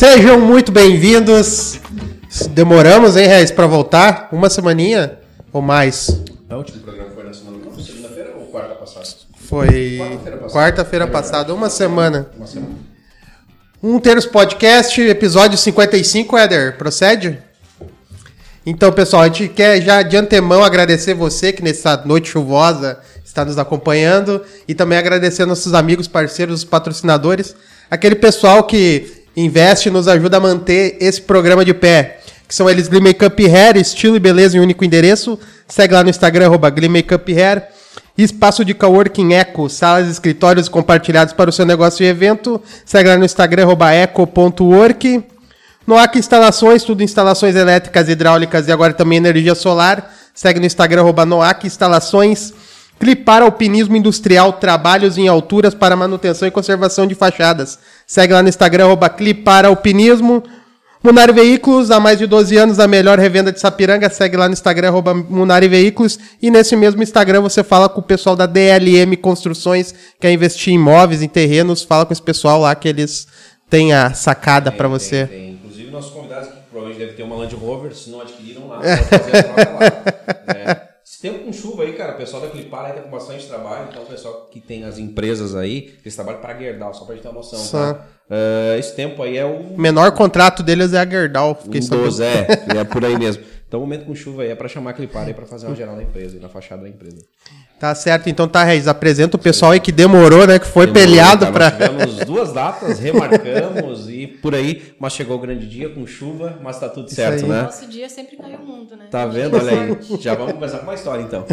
Sejam muito bem-vindos. Demoramos, hein, Reis, pra voltar? Uma semaninha ou mais? O último programa foi na semana segunda-feira ou quarta passada? Foi Quarta-feira passada. quarta-feira É passada, uma semana. Uma semana. Um Terço Podcast, episódio 55, Éder, procede? Então, pessoal, a gente quer já de antemão agradecer você que nessa noite chuvosa está nos acompanhando e também agradecer nossos amigos, parceiros, patrocinadores, aquele pessoal que investe nos ajuda a manter esse programa de pé, que são eles Glee Makeup Hair, estilo e beleza em único endereço. Segue lá no Instagram, arroba Makeup Hair. Espaço de Coworking Eco, salas e escritórios compartilhados para o seu negócio e evento. Segue lá no Instagram, arroba eco.work. Noac Instalações, tudo instalações elétricas, hidráulicas e agora também energia solar. Segue no Instagram, arroba Noac Instalações. Clipar Alpinismo Industrial, trabalhos em alturas para manutenção e conservação de fachadas. Segue lá no Instagram, arroba Clipar Alpinismo. Munari Veículos, há mais de 12 anos, a melhor revenda de Sapiranga. Segue lá no Instagram, arroba Munari Veículos. E nesse mesmo Instagram você fala com o pessoal da DLM Construções, quer investir em imóveis, em terrenos. Fala com esse pessoal lá que eles têm a sacada para você. Tem, tem. Inclusive, nossos convidados que provavelmente devem ter uma Land Rover, se não adquiriram lá, pode fazer a lá. É. Esse tempo com chuva aí, cara, o pessoal da Clipar aí tá com bastante trabalho, então o pessoal que tem as empresas aí, eles trabalham para Gerdau, só pra gente ter uma noção, Só. tá? É, esse tempo aí é o O menor contrato deles é a Gerdau. Fiquei um sabendo. dos, é, é por aí mesmo. Então, o momento com chuva aí é pra chamar a Clipar aí pra fazer uma geral na empresa, na fachada da empresa. Tá certo, então tá, Reis. Apresenta o pessoal aí que demorou, né? Que foi Demorou, peleado pra. Nós tivemos duas datas, remarcamos e por aí, mas chegou o grande dia com chuva, mas tá tudo certo, aí. né? Nosso dia sempre cai o mundo, né? Tá vendo? Olha aí. Já vamos começar com uma história então.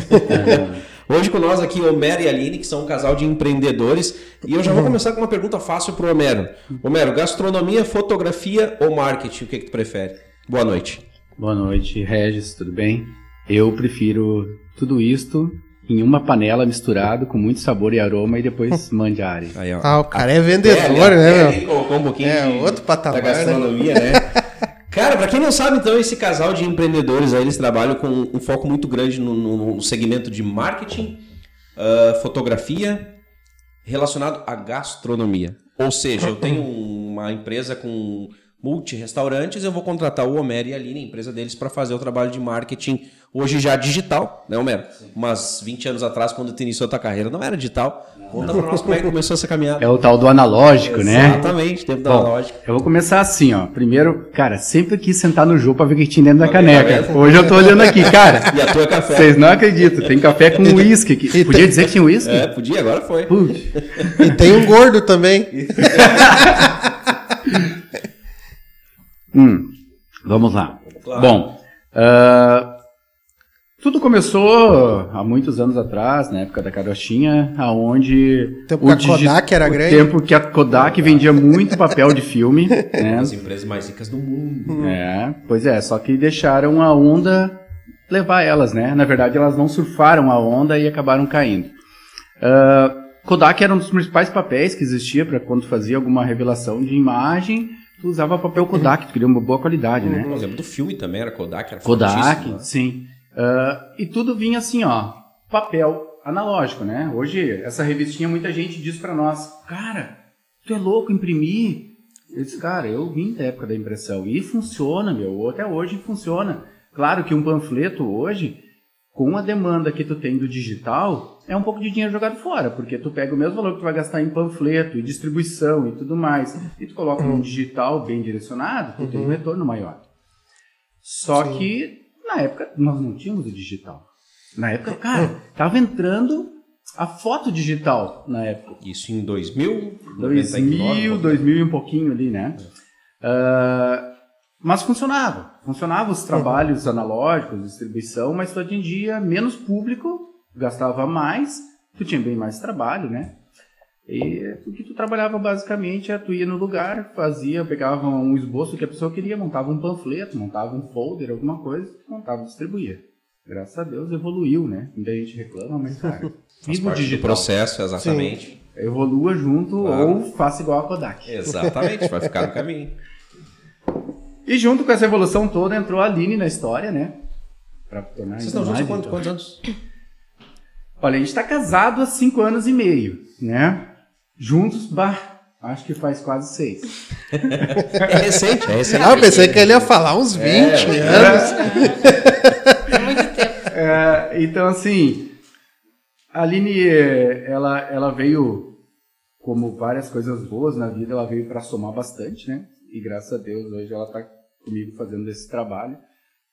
Hoje com nós aqui Homero e Aline, que são um casal de empreendedores. E eu já vou começar com uma pergunta fácil pro Homero. Homero, gastronomia, fotografia ou marketing? O que, que tu prefere? Boa noite. Boa noite, Regis, tudo bem? Eu prefiro tudo isto em uma panela misturado com muito sabor e aroma e depois área. Aí, ó. Ah, o cara é vendedor, É, né, é, meu? ele colocou um pouquinho É, de- outro patamar, da gastronomia, né? Cara, pra quem não sabe, então, esse casal de empreendedores aí, eles trabalham com um foco muito grande no, no- no segmento de marketing, ah, fotografia, relacionado à gastronomia. Ou seja, eu tenho uma empresa com multi-restaurantes, eu vou contratar o Homero e a Aline, a empresa deles, para fazer o trabalho de marketing, hoje já digital, né, Homero? Mas 20 anos atrás, quando tu iniciou a tua carreira, não era digital. Conta pra nós como é que começou essa caminhada. É o tal do analógico, né? Exatamente, tempo da Bom, lógica. eu vou começar assim, ó. Primeiro, cara, sempre quis sentar no jogo pra ver o que tinha dentro da Tá tá caneca. vendo? Hoje eu tô olhando aqui, cara. E a tua é café. Vocês não acreditam, tem café com uísque aqui. Podia tem- dizer que tinha uísque? É, podia, agora foi. Putz. E tem um gordo também. Hum, vamos lá. Claro. Bom, ah, tudo começou há muitos anos atrás, na época da carochinha, aonde Tempo que a Kodak era o grande. tempo que a Kodak vendia muito papel de filme, né? As empresas mais ricas do mundo. É, pois é, só que deixaram a onda levar elas, né? Na verdade, elas não surfaram a onda e acabaram caindo. Ah, Kodak era um dos principais papéis que existia para quando fazia alguma revelação de imagem, tu usava papel Kodak, tu queria uma boa qualidade, né? Por exemplo, do filme também era Kodak. Era Kodak, né? sim. Ah, e tudo vinha assim, ó, papel analógico, né? Hoje, essa revistinha, muita gente diz pra nós, cara, tu é louco imprimir? Eu disse, cara, eu vim da época da impressão e funciona, meu, até hoje funciona. Claro que um panfleto hoje, com a demanda que tu tem do digital, é um pouco de dinheiro jogado fora, porque tu pega o mesmo valor que tu vai gastar em panfleto e distribuição e tudo mais, e tu coloca num digital bem direcionado, tu tem um retorno maior. Só Sim. que na época nós não tínhamos o digital. Na época, cara, tava entrando a foto digital na época. Isso em 2000, 2000, 99, 2000 e um pouquinho ali, né? Ah, mas funcionava. Funcionava os trabalhos analógicos, distribuição, mas hoje em dia menos público, gastava mais, tu tinha bem mais trabalho, né? E o que tu trabalhava basicamente é tu ia no lugar, fazia, pegava um esboço que a pessoa queria, montava um panfleto, montava um folder, alguma coisa, montava e distribuía. Graças a Deus evoluiu, né? Muita gente reclama, mas cara, Faz viva o parte do digital. processo, exatamente. Evolua junto Claro. ou faça igual a Kodak. Exatamente, vai ficar no caminho. E junto com essa evolução toda entrou a Aline na história, né? Pra tornar Vocês estão juntos há mais, quantos, quantos anos? Olha, a gente tá casado há cinco anos e meio, né? Juntos, bah, Acho que faz quase seis. É recente, é recente. Ah, eu pensei que ele ia falar uns 20 É, anos. É muito tempo. É, então, assim, a Aline, ela, ela veio, como várias coisas boas na vida, ela veio para somar bastante, né? E graças a Deus, hoje ela tá comigo fazendo esse trabalho.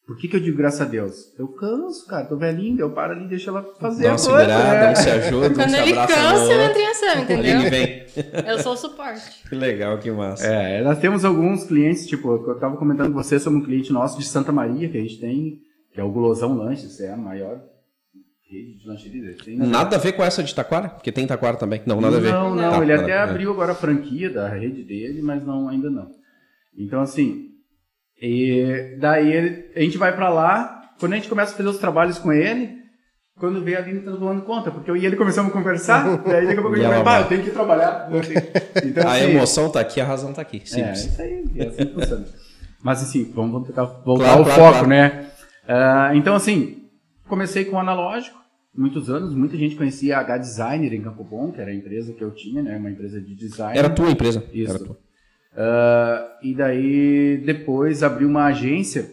Por que, que eu digo graças a Deus? Eu canso, cara, tô velhinho, eu paro ali e deixo ela fazer Dá a coisa. segurada, né? um se ajuda, um Quando se ele abraça cansa, ele entra em ação, entendeu? Aline vem. Eu sou o suporte. Que legal, que massa. É, nós temos alguns clientes, tipo, eu tava comentando com você sobre um cliente nosso de Santa Maria, que a gente tem, que é o Gulosão Lanches, é a maior rede de lancheria. Tem na- Nada a ver com essa de Taquara? Porque tem Taquara também. Não, nada a ver. Não, não, Tá, ele nada até ver. abriu agora a franquia da rede dele, mas não, ainda não. Então, assim, e daí ele- a gente vai pra lá, quando a gente começa a fazer os trabalhos com ele, quando vê a Aline tá tomando conta, porque eu e ele começamos a conversar, daí daqui a pouco a gente vai, pá, eu tenho que trabalhar. Então, A assim, emoção tá aqui, a razão tá aqui. é, Simples. isso aí, é assim que funciona. Mas assim, vamos, vamos tentar voltar Claro, ao claro, foco, claro. né? Ah, então, assim, comecei com o analógico, muitos anos, muita gente conhecia a H Designer em Campo Bom, que era a empresa que eu tinha, né? Uma empresa de design. Era tua empresa. Isso. Era tua. Ah, e daí, depois, abri uma agência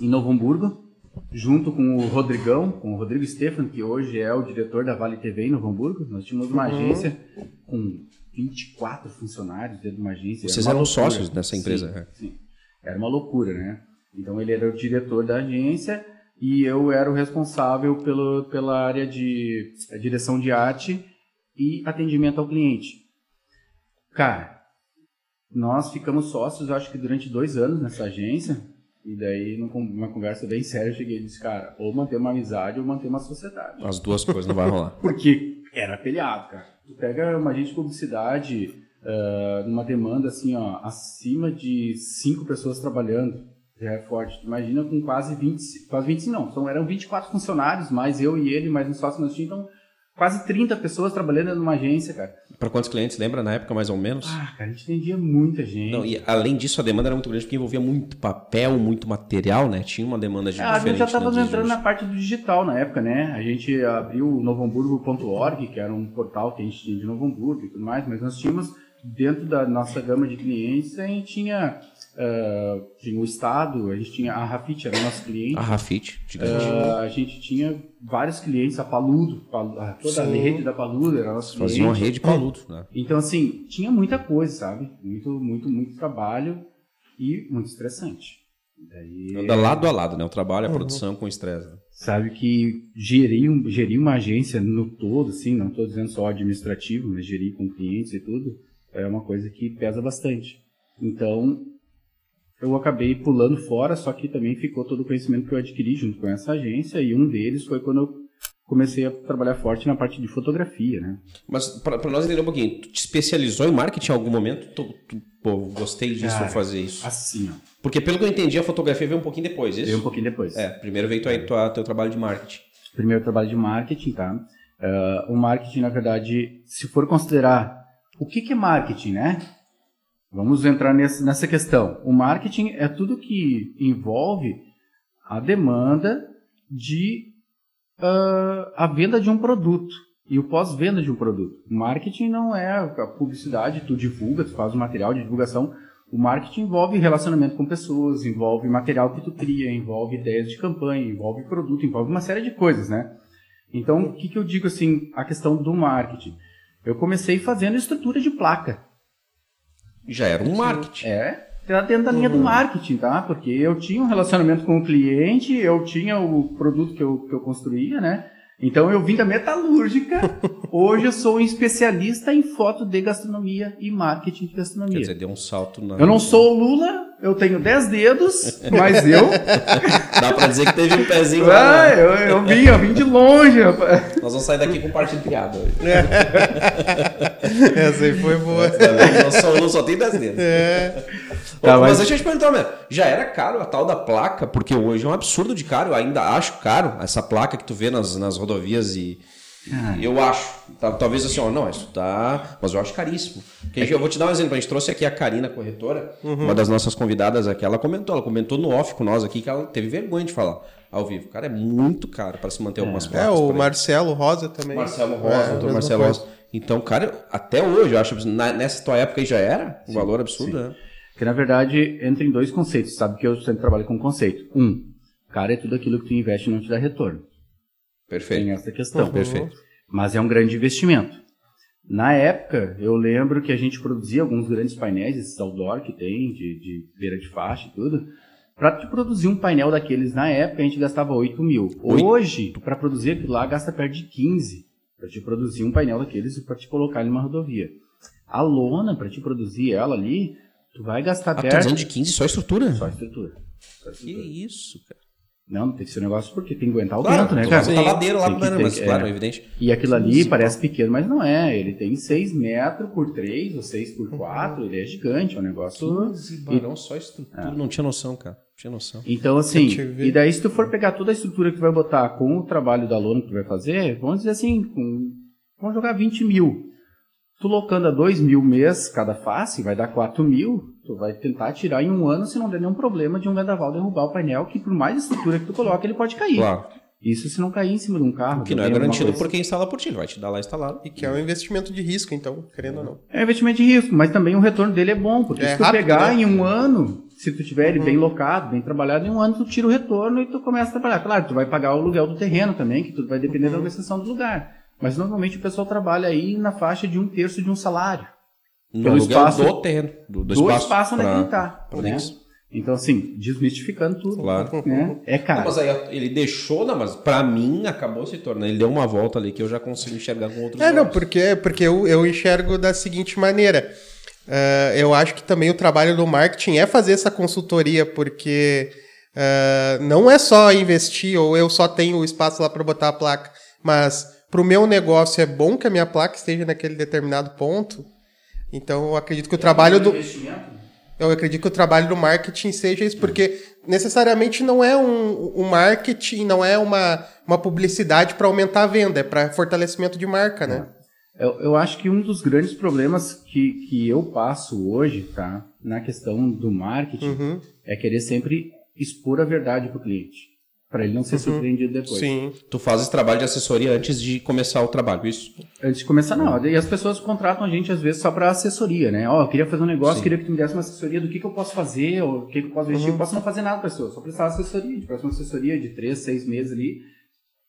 em Novo Hamburgo, junto com o Rodrigão, com o Rodrigo Stefan, que hoje é o diretor da Vale TV em Novo Hamburgo. Nós tínhamos uma agência com 24 funcionários dentro de uma agência. Vocês Era uma eram loucura. sócios dessa empresa, Sim, é. sim. Era uma loucura, né? Então ele era o diretor da agência e eu era o responsável pelo, pela área de a direção de arte e atendimento ao cliente. Cara, nós ficamos sócios, acho que durante dois anos nessa agência. E daí, num- numa conversa bem séria, eu cheguei e disse, cara, ou manter uma amizade ou manter uma sociedade. As duas coisas não vai rolar. Porque era peleado, cara. Tu pega uma agente de publicidade ah, numa demanda assim, ó, acima de cinco pessoas trabalhando, já é forte. Tu Imagina com quase 20, quase 25 não, são, eram 24 funcionários, mais eu e ele, mais um sócio nós tínhamos, então quase 30 pessoas trabalhando numa agência, cara. Pra quantos clientes, lembra na época, mais ou menos? Ah, cara, a gente atendia muita gente. Não, e além disso, a demanda era muito grande porque envolvia muito papel, muito material, né? Tinha uma demanda de Ah, a gente já estava né, entrando na parte do digital na época, né? A gente abriu o novohamburgo.org, que era um portal que a gente tinha de Novo Hamburgo e tudo mais, mas nós tínhamos, dentro da nossa gama de clientes, a gente tinha, ah, tinha o Estado, a gente tinha a Rafit, era o nosso cliente, A Rafit. Ah, a gente tinha vários clientes, a Paludo, Palu- a- toda a Sim. rede da Paludo era nosso cliente. Fazia uma rede paludo, né? Então, assim, tinha muita coisa, sabe? Muito, muito, muito trabalho e muito estressante. Daí... Anda lado a lado, né? O trabalho, a produção com o estresse. né? sabe que gerir, um- gerir uma agência no todo, assim, não estou dizendo só administrativo, mas gerir com clientes e tudo, é uma coisa que pesa bastante. Então, eu acabei pulando fora, só que também ficou todo o conhecimento que eu adquiri junto com essa agência, e um deles foi quando eu comecei a trabalhar forte na parte de fotografia, né? Mas pra nós entender um pouquinho, tu te especializou em marketing em algum momento? Tu, tu, pô, gostei disso, Cara, vou fazer isso. Assim, ó. Porque pelo que eu entendi, a fotografia veio um pouquinho depois, isso? Veio um pouquinho depois. É, primeiro veio tua, tua, teu trabalho de marketing. primeiro trabalho de marketing, tá? Ah, o marketing, na verdade, se for considerar o que, que é marketing, né? Vamos entrar nesse, nessa questão. O marketing é tudo que envolve a demanda de ah, a venda de um produto e o pós-venda de um produto. O marketing não é a publicidade, tu divulga, tu faz o material de divulgação. O marketing envolve relacionamento com pessoas, envolve material que tu cria, envolve ideias de campanha, envolve produto, envolve uma série de coisas, né? Então, o que, que eu digo assim, a questão do marketing? Eu comecei fazendo estrutura de placa. Já era um marketing. É, tá dentro da linha do marketing, tá? Porque eu tinha um relacionamento com o cliente, eu tinha o produto que eu, que eu construía, né? Então eu vim da metalúrgica. Hoje eu sou um especialista em foto de gastronomia e marketing de gastronomia. Quer dizer, deu um salto na. eu não sou o Lula, eu tenho 10 dedos, mas eu. Dá pra dizer que teve um pezinho lá. ah, né? eu, eu vim, eu vim de longe, rapaz. Nós vamos sair daqui com partido criado hoje. Essa aí foi boa. Nós só, só tem 10 dedos. É. Ô, Tá, mas... mas- deixa eu te perguntar, meu, já era caro a tal da placa? Porque hoje é um absurdo de caro, eu ainda acho caro essa placa que tu vê nas, nas rodovias e. Ah. Eu acho. Tá- talvez assim, ó, não, isso tá. Mas eu acho caríssimo. Porque eu vou te dar um exemplo. A gente trouxe aqui a Karina, corretora, uma das nossas convidadas aqui. Ela comentou, ela comentou no off com nós aqui que ela teve vergonha de falar ao vivo. Cara, é muito caro para se manter algumas É, placas. o por aí. Marcelo Rosa também. Marcelo Rosa, É, doutor Marcelo coisa. Rosa. Então, cara, até hoje, eu acho, na- nessa tua época aí já era um valor absurdo, né? Que na verdade entra em dois conceitos, sabe que eu sempre trabalho com conceito. Um, cara, é tudo aquilo que tu investe e não te dá retorno. Tem Perfeito. essa questão. Perfeito. Mas é um grande investimento. Na época, eu lembro que a gente produzia alguns grandes painéis, esses outdoor que tem, de, de beira de faixa e tudo. Para te produzir um painel daqueles na época, a gente gastava 8 mil. Hoje, para produzir aquilo lá, gasta perto de 15 para te produzir um painel daqueles e para te colocar ele numa rodovia. A lona, para te produzir ela ali, tu vai gastar Ah, tu tá perto. de 15 só estrutura? Só estrutura. Só Que estrutura. isso, cara. Não, tem que ser um negócio porque tem que aguentar o Claro, vento, né, tu cara? botar ladeira lá, Tem né, ter- mas é. claro, evidente. E aquilo ali Sim, parece pequeno, mas não é. Ele tem 6 metros por 3 ou 6 por 4. Ele é gigante, é um negócio. 15 barão só estrutura. Não tinha noção, cara. Não tinha noção. Então, assim, e daí se tu for pegar toda a estrutura que tu vai botar com o trabalho da lona que tu vai fazer, vamos dizer assim, com, vamos jogar 20 mil. Tu locando a 2 mil mês cada face, vai dar 4 mil, tu vai tentar tirar em um ano se não der nenhum problema de um vendaval derrubar o painel, que por mais estrutura que tu coloca, ele pode cair. Claro. Isso se não cair em cima de um carro. Que não é garantido por quem instala por ti. Ele vai te dar lá instalado. E que é um investimento de risco, então, querendo ou não. É investimento de risco, mas também o retorno dele é bom, porque É se tu rápido, pegar né? Uhum. em um ano, se tu tiver ele bem locado, bem trabalhado, em um ano tu tira o retorno e tu começa a trabalhar. Claro, tu vai pagar o aluguel do terreno também, que tudo vai depender Uhum. da localização do lugar. Mas normalmente o pessoal trabalha aí na faixa de um terço de um salário. No Pelo espaço- do terreno. Do, do Do espaço, espaço onde é ele tá. pra né? Então, assim, desmistificando tudo. Claro. Né? É Não, caro. mas aí ele deixou, não, mas pra mim acabou se tornando. Ele deu uma volta ali que eu já consigo enxergar com outros É, não, porque, porque eu, eu enxergo da seguinte maneira. Ah, eu acho que também o trabalho do marketing é fazer essa consultoria, porque ah, não é só investir ou eu só tenho o espaço lá para botar a placa, mas para o meu negócio é bom que a minha placa esteja naquele determinado ponto. Então eu acredito que o trabalho do eu acredito que o trabalho do marketing seja isso, porque necessariamente não é um, um marketing, não é uma, uma publicidade para aumentar a venda, é para fortalecimento de marca, né? Eu, eu acho que um dos grandes problemas que, que eu passo hoje, tá? Na questão do marketing, Uhum. é querer sempre expor a verdade pro cliente. Para ele não ser surpreendido depois. Uhum. Sim. Tu faz esse trabalho de assessoria antes de começar o trabalho, isso? Antes de começar, não. E as pessoas contratam a gente, às vezes, só para assessoria, né? Ó, eu queria fazer um negócio, Sim. queria que tu me desse uma assessoria do que, que eu posso fazer, ou o que, que eu posso investir. Eu posso não fazer nada pra pessoa, só prestar assessoria. De próxima assessoria de três, seis meses ali,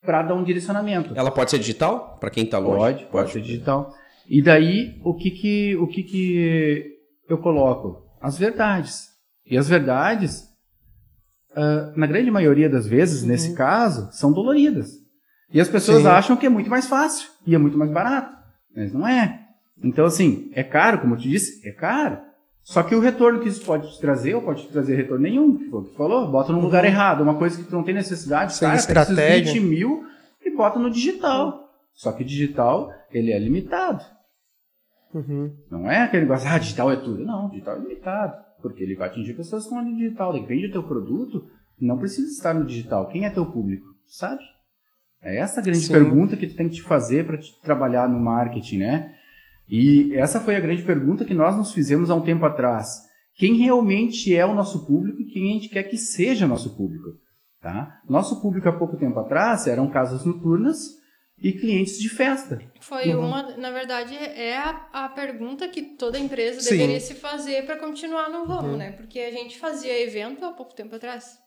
para dar um direcionamento. Ela pode ser digital? Pra quem tá longe? Pode, pode ser digital. E daí, o que que, o que que eu coloco? As verdades. E as verdades, ah, na grande maioria das vezes, nesse caso, são doloridas. E as pessoas Sim. acham que é muito mais fácil e é muito mais barato. Mas não é. Então, assim, é caro, como eu te disse, é caro. Só que o retorno que isso pode te trazer, ou pode te trazer retorno nenhum, foi o que tu falou, bota no lugar errado, uma coisa que tu não tem necessidade, Sem cara, estratégia. 20 mil e bota no digital. Só que o digital, ele é limitado. Uhum. Não é aquele negócio, ah, digital é tudo. Não, digital é limitado. Porque ele vai atingir pessoas que estão no digital. Depende do teu produto, não precisa estar no digital. Quem é teu público? Sabe? É essa a grande Sim. pergunta que tu tem que te fazer para trabalhar no marketing, né? E essa foi a grande pergunta que nós nos fizemos há um tempo atrás. Quem realmente é o nosso público e quem a gente quer que seja nosso público? Tá? Nosso público há pouco tempo atrás eram casas noturnas e clientes de festa. Foi Uhum. uma, na verdade, é a, a pergunta que toda empresa Sim. deveria se fazer para continuar no ramo, Uhum. né? Porque a gente fazia evento há pouco tempo atrás.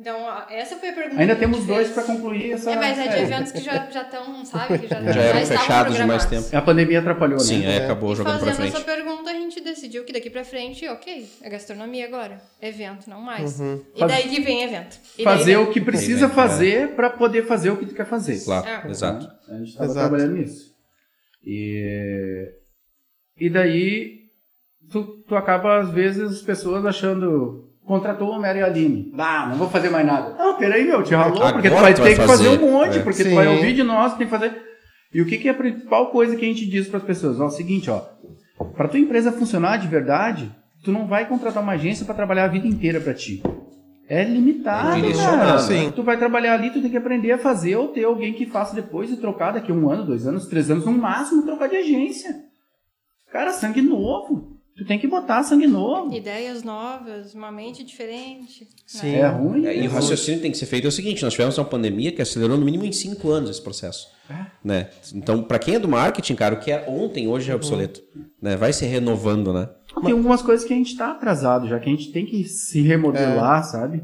Então, essa foi a pergunta Ainda temos dois para concluir essa É, mas é de eventos que já estão, sabe? Que já, Já eram estavam fechados de mais tempo. A pandemia atrapalhou, Sim, né? é, acabou E jogando fazendo frente. essa pergunta, a gente decidiu que daqui pra frente, ok, é gastronomia agora. Evento, não mais. Uhum. E Faz- daí que vem evento. E Fazer vem- o que precisa Sim, fazer para poder fazer o que tu quer fazer. Claro, É. exato. A gente estava trabalhando nisso. E, e daí tu, tu acaba, às vezes, as pessoas achando. Contratou o Mary Aline. Ah, não vou fazer mais nada. Não, peraí, meu, te ralou, Agora porque tu vai tu ter que fazer um monte, É. porque Sim. tu vai ouvir de nós, tem que fazer. E o que, que é a principal coisa que a gente diz para as pessoas? Ó, é o seguinte, ó. Para tua empresa funcionar de verdade, tu não vai contratar uma agência para trabalhar a vida inteira para ti. É limitado, É cara. sim. Tu vai trabalhar ali, tu tem que aprender a fazer ou ter alguém que faça depois e trocar daqui a um ano, dois anos, três anos, no máximo, trocar de agência. Cara, sangue novo. Tu tem que botar sangue novo. Ideias novas, uma mente diferente. Sim. né? É ruim. É, e é o raciocínio tem que ser feito é o seguinte: nós tivemos uma pandemia que acelerou no mínimo em cinco anos esse processo. Né? Então, para quem é do marketing, cara, o que é ontem, hoje é obsoleto. Né? Vai se renovando, né? Tem algumas coisas que a gente tá atrasado, já que a gente tem que se remodelar, sabe?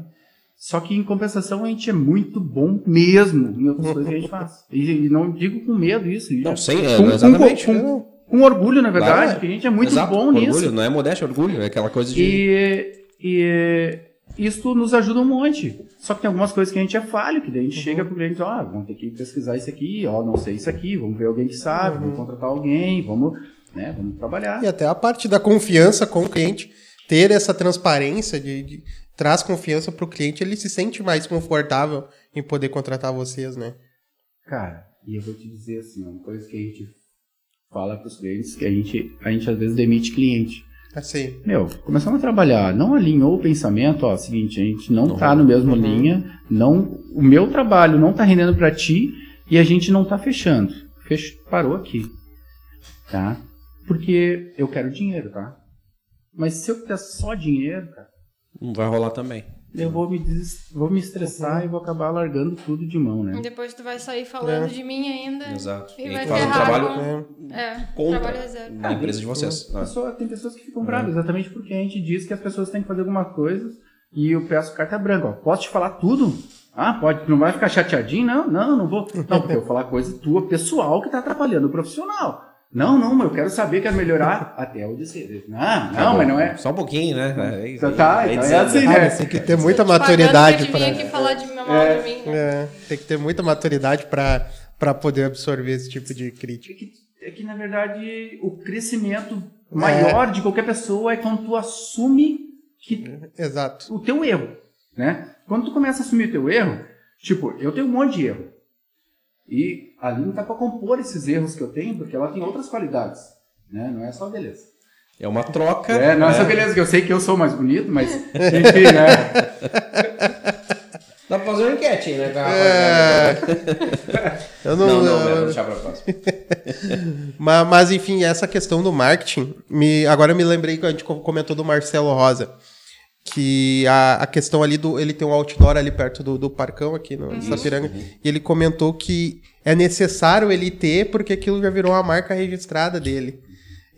Só que em compensação a gente é muito bom mesmo em outras coisas que a gente faz. E, e não digo com medo isso. Não, já- sem, é, com, exatamente. Com, com- com orgulho, na verdade, Claro, é. que a gente é muito Exato, bom orgulho, nisso. Não é modéstia, é orgulho. É aquela coisa de. E, e isso nos ajuda um monte. Só que tem algumas coisas que a gente é falho, que daí a gente chega pro cliente e diz, ó, vamos ter que pesquisar isso aqui, ó, não sei isso aqui, vamos ver alguém que sabe, vamos contratar alguém, vamos, né, vamos trabalhar. E até a parte da confiança com o cliente, ter essa transparência de, de- traz confiança pro cliente, ele se sente mais confortável em poder contratar vocês, né? Cara, e eu vou te dizer assim, uma coisa que a gente fala pros clientes, que a gente, a gente às vezes demite cliente. Assim. Meu, começamos a trabalhar, não alinhou o pensamento, ó, seguinte, a gente não, tá no mesmo Uhum. linha, não, o meu trabalho não tá rendendo pra ti e a gente não tá fechando. Fech, parou aqui, tá? Porque eu quero dinheiro, tá? Mas se eu quiser só dinheiro, cara, Não vai rolar também. Eu vou me, des- vou me estressar e vou acabar largando tudo de mão, né? E depois tu vai sair falando É. de mim ainda. Exato. E E vai faz um trabalho com... É, contra trabalho empresa de vocês. né? Pessoa- tem pessoas que ficam bravas, exatamente porque a gente diz que as pessoas têm que fazer alguma coisa e eu peço carta branca. Ó, posso te falar tudo? Ah, pode, tu não vai ficar chateadinho? Não, não, não vou. Não, porque eu vou falar coisa tua pessoal que tá atrapalhando o profissional. Não, não, eu quero saber, quero melhorar até o dizer. Não, não, mas não é. Só um pouquinho, né? É, Tá, tá, então é dizendo, assim, né? né? Tem que ter muita Pagando maturidade para aqui falar de mal É. de mim. né? É, tem que ter muita maturidade para para poder absorver esse tipo de É crítica. que, é que, na verdade, o crescimento maior de qualquer pessoa é quando tu assume que Exato. o teu erro, né? Quando tu começa a assumir o teu erro, tipo, eu tenho um monte de erro. E a Aline tá para compor esses erros que eu tenho, porque ela tem outras qualidades, né? Não é só beleza. É uma troca. É, não é só né? beleza, que eu sei que eu sou mais bonito, mas enfim, né? Dá pra fazer uma enquete aí, né? É. Eu não, Não, não, eu-? Vou deixar pra próxima. mas, mas, enfim, essa questão do marketing, me, agora eu me lembrei que a gente co- comentou do Marcelo Rosa. Que a, a questão ali do. Ele tem um outdoor ali perto do, do Parcão, aqui no Sapiranga. E ele comentou que é necessário ele ter, porque aquilo já virou uma marca registrada dele.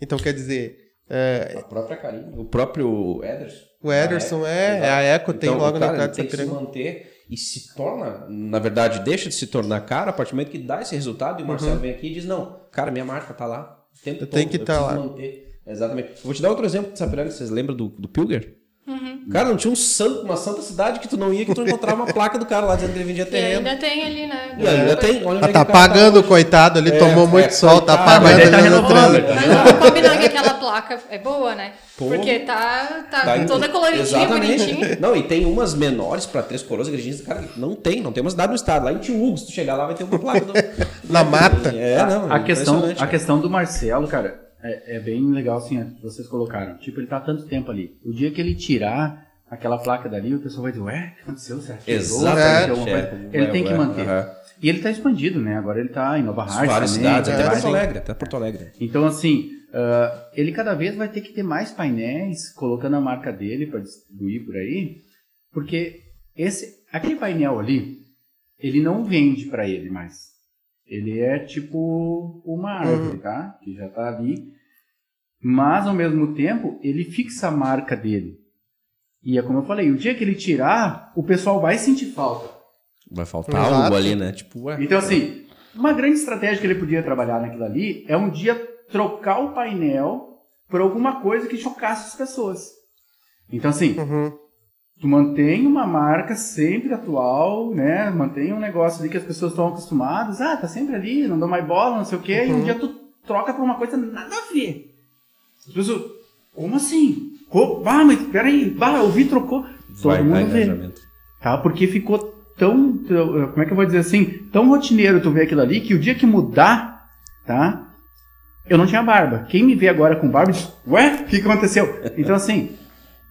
Então, quer dizer, é, A própria Karine. O próprio Ederson. O Ederson, é, é a Eco, tem logo o na cara, de tem que se Sapiranga. manter e se torna, na verdade, deixa de se tornar cara a partir do momento que dá esse resultado e o Marcelo vem aqui e diz, não, cara, minha marca tá lá. o tempo Eu tenho todo, que tá preciso lá. manter. Exatamente. Eu vou te dar outro exemplo de Sapiranga, vocês lembram do, do Pilger? Cara, não tinha um santo, uma santa cidade que tu não ia que tu encontrava uma placa do cara lá dizendo que ele vendia E terreno. ainda tem ali, né? E ainda tem. Olha Ah, é tá pagando, coitado, ele É, tomou é, muito sol, tá pagando. Mas ele tá renovando. Mas vamos combinar que aquela placa é boa, né? Pô. Porque tá, tá, Tá toda coloridinha, Exatamente. bonitinha. Não, e tem umas menores pra três coroas, igrejinhas, cara, não tem, não tem uma cidade no estado. Lá em Tio Hugo, se tu chegar lá, vai ter uma placa. Do... Na mata. É, não, a, questão, a cara. questão do Marcelo, cara, é, é bem legal assim, que vocês colocaram. Tipo, ele tá tanto tempo ali. O dia que ele tirar aquela placa dali, o pessoal vai dizer, ué, o que aconteceu? Será que? Exatamente. É. coisa?" Ele tem que É, manter. aham. E ele tá expandido, né? Agora ele tá em Nova Hartz Várias também, cidades, até Porto Alegre, até Porto Alegre. Então, assim, ah, ele cada vez vai ter que ter mais painéis colocando a marca dele para distribuir por aí, porque esse, aquele painel ali, ele não vende para ele mais. Ele é tipo uma árvore, tá? Que já tá ali. Mas, ao mesmo tempo, ele fixa a marca dele. E é como eu falei, o dia que ele tirar, o pessoal vai sentir falta. Vai faltar Exato. algo ali, né? Tipo, ué. Então, assim, uma grande estratégia que ele podia trabalhar naquilo ali é um dia trocar o painel por alguma coisa que chocasse as pessoas. Então, assim, Uhum. tu mantém uma marca sempre atual, né? Mantém um negócio ali que as pessoas estão acostumadas. Ah, tá sempre ali, não dou mais bola, não sei o quê. E um dia tu troca por uma coisa nada a ver. As pessoas, como assim? Co- Bah, mas peraí, bah, ouvi, trocou. Todo vai, mundo vai vê engajamento. tá? Porque ficou tão, tão- como é que eu vou dizer assim, tão rotineiro tu ver aquilo ali que o dia que mudar, tá? Eu não tinha barba. Quem me vê agora com barba diz, ué, o que aconteceu? Então assim,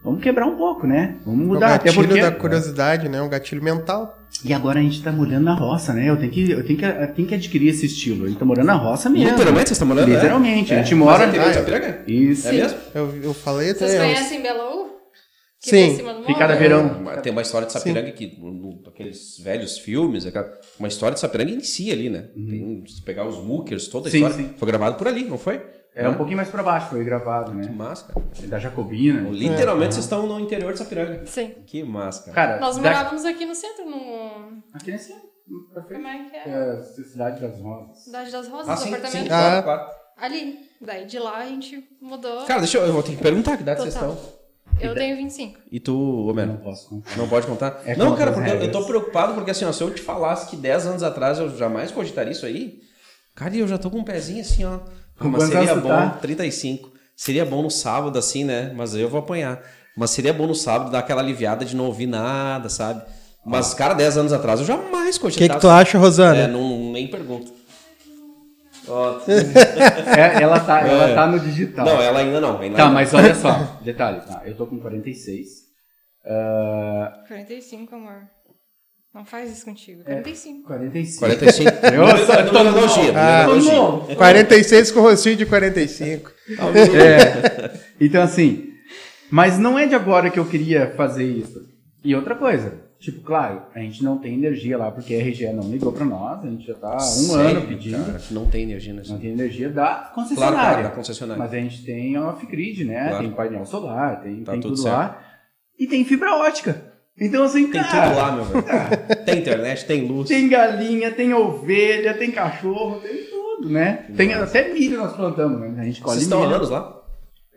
vamos quebrar um pouco, né? Vamos O mudar. Até gatilho porque... da curiosidade, né? Um gatilho mental. E agora a gente tá morando na roça, né? Eu tenho que, eu tenho que, eu tenho que adquirir esse estilo. A gente tá morando na roça mesmo. Literalmente, vocês estão morando? Literalmente. É? A gente mora... é de Ah, é. Sapiranga? Isso. É mesmo? Eu, eu falei até. Vocês conhecem Belo? Que Sim. fica em cima do morro? Fica cada verão. Mas Tem uma história de Sapiranga que, no- no- aqueles velhos filmes, aquela- uma história de Sapiranga em si ali, né? Tem, se pegar os Mookers, toda a Sim, história. sim. Foi gravado por ali, não foi? É um pouquinho mais pra baixo, foi gravado, Que né? massa, cara. Da Jacobina. Literalmente vocês estão no interior de Sapiranga. Sim. Que massa, cara. Cara, Nós da- morávamos aqui no centro, no. Aqui nesse... Perfeito. Como é que é? É, Cidade das Rosas. Cidade das Rosas, Ah, os sim, sim, apartamentos. claro, Ah. claro. Ali. Daí de lá a gente mudou. Cara, deixa eu, eu vou ter que perguntar que idade vocês estão. eu tenho 25. E tu, Mano? não posso contar. Não pode contar? É não, cara, porque eu, eu regras. tô preocupado, porque assim, ó, se eu te falasse que 10 anos atrás eu jamais cogitaria isso aí, cara, e eu já tô com um pezinho assim, ó. Mas seria bom, tá? 35. Seria bom no sábado, assim, né? Mas aí eu vou apanhar. Mas seria bom no sábado dar aquela aliviada de não ouvir nada, sabe? Mas, cara, 10 anos atrás eu jamais O cogitasse. que, que tu acha, Rosana? É, não, nem pergunto. Ó, É, ela, tá, ela É. tá no digital. não, ela ainda não. Ainda Tá, não. mas olha só. Detalhe, tá? Eu tô com 46. Ah, 45, amor. Não faz isso contigo. É. 45. 45. 45. Eu sou- Não, não, elogia, não Ah, elogia. não. 46 com rostinho de 45. É. Então, assim. Mas não é de agora que eu queria fazer isso. E outra coisa. Tipo, claro, a gente não tem energia lá porque a RGE não ligou pra nós. A gente já tá há um Sério, ano pedindo. cara, não tem energia nesse Não tem energia da Claro, concessionária. claro, da concessionária. Mas a gente tem off-grid, né? Claro. Tem painel solar, tem, Tá tem tudo tudo, lá. E tem fibra ótica. Então, assim, Tem cara, tudo lá, meu velho. Tem internet, tem luz. tem galinha, tem ovelha, tem cachorro, tem tudo, né? Tem até milho nós plantamos, né? A gente colhe Vocês estão há milho. anos lá?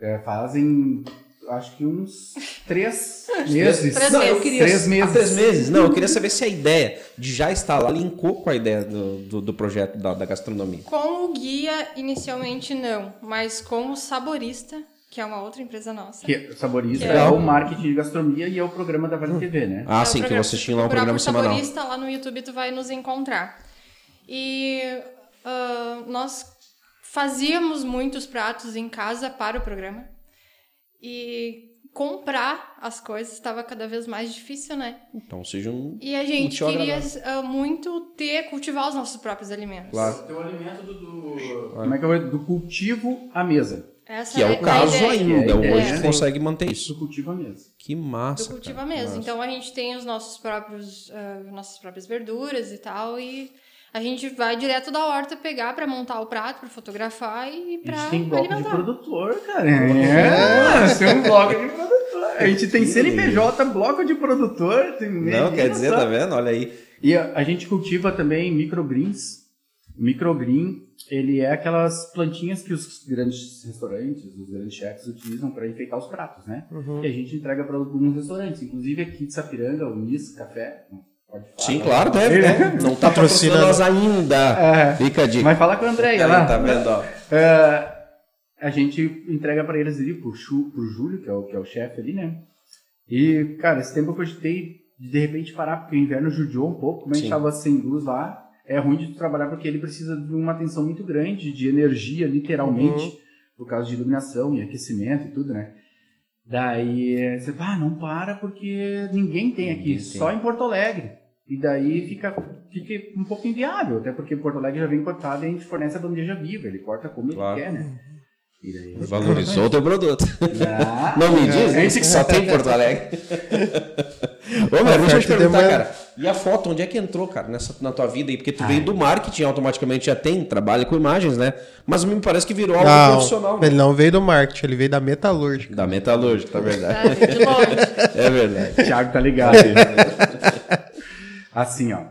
É, fazem, acho que uns três meses. Três não, eu meses. queria. Três meses. Três meses. Não, eu queria saber se a ideia de já estar lá linkou com a ideia do, do, do projeto da, da gastronomia. Com o guia, inicialmente não. Mas com o saborista, que é uma outra empresa nossa. Que é- Saborista Que é é- o marketing de gastronomia e é o programa da Vale TV, né? Ah, É o sim, que vocês tinham lá um programa semanal. Saborista, lá no YouTube tu vai nos encontrar. E ah, nós fazíamos muitos pratos em casa para o programa. E comprar as coisas estava cada vez mais difícil, né? Então seja um. E a gente queria ah, muito ter, cultivar os nossos próprios alimentos. Claro. O teu alimento do, do- como é que vou- do cultivo à mesa. Essa Que é a- o caso ainda. É, Hoje é. tu consegue manter isso. Do cultivo à mesa. Que massa. do cultivo cara, mesa. massa. Então a gente tem os nossos próprios, ah, nossas próprias verduras e tal e a gente vai direto da horta pegar pra montar o prato, pra fotografar e A pra gente tem bloco de alimentar. produtor, cara. É, nós temos bloco de produtor. A gente tem CNPJ, bloco de produtor. Tem Não, quer dizer, tá vendo? Olha aí. E a, a gente cultiva também microgreens. Microgreen, ele é aquelas plantinhas que os grandes restaurantes, os grandes chefs utilizam para enfeitar os pratos, né? E a gente entrega para alguns restaurantes, inclusive aqui de Sapiranga, o Nis Café. Pode falar. Sim, claro, deve. né? Não tá Patrocina patrocinando nós ainda. É. Fica a dica. Mas fala com a Andréia Aí, lá. tá vendo, ó. É, a gente entrega para eles ali, pro, Chu, pro Júlio, que é o, que é o chefe ali, né? E, cara, esse tempo eu cogitei de de repente parar, porque o inverno judiou um pouco, como a gente tava sem luz lá, é ruim de tu trabalhar porque ele precisa de uma atenção muito grande de energia, literalmente, Uhum. por causa de iluminação e aquecimento e tudo, né? Daí você, ah, não para porque ninguém tem aqui, Ninguém tem. só em Porto Alegre. E daí fica, fica um pouco inviável, até porque Porto Alegre já vem cortado e a gente fornece a bandeja viva, ele corta como Claro. ele quer, né? E daí... Valorizou o teu produto. Ah, Não me diz É. isso que só tem em Porto Alegre. Ô, meu, deixa eu te perguntar, cara. E a foto, onde é que entrou, cara, nessa, na tua vida aí? Porque tu veio do marketing, automaticamente já tem, trabalha com imagens, né? Mas me parece que virou algo Não, profissional. né? ele não veio do marketing, ele veio da metalúrgica. Da metalúrgica, tá verdade. Tá. É verdade. Thiago tá ligado. aí. assim, ó.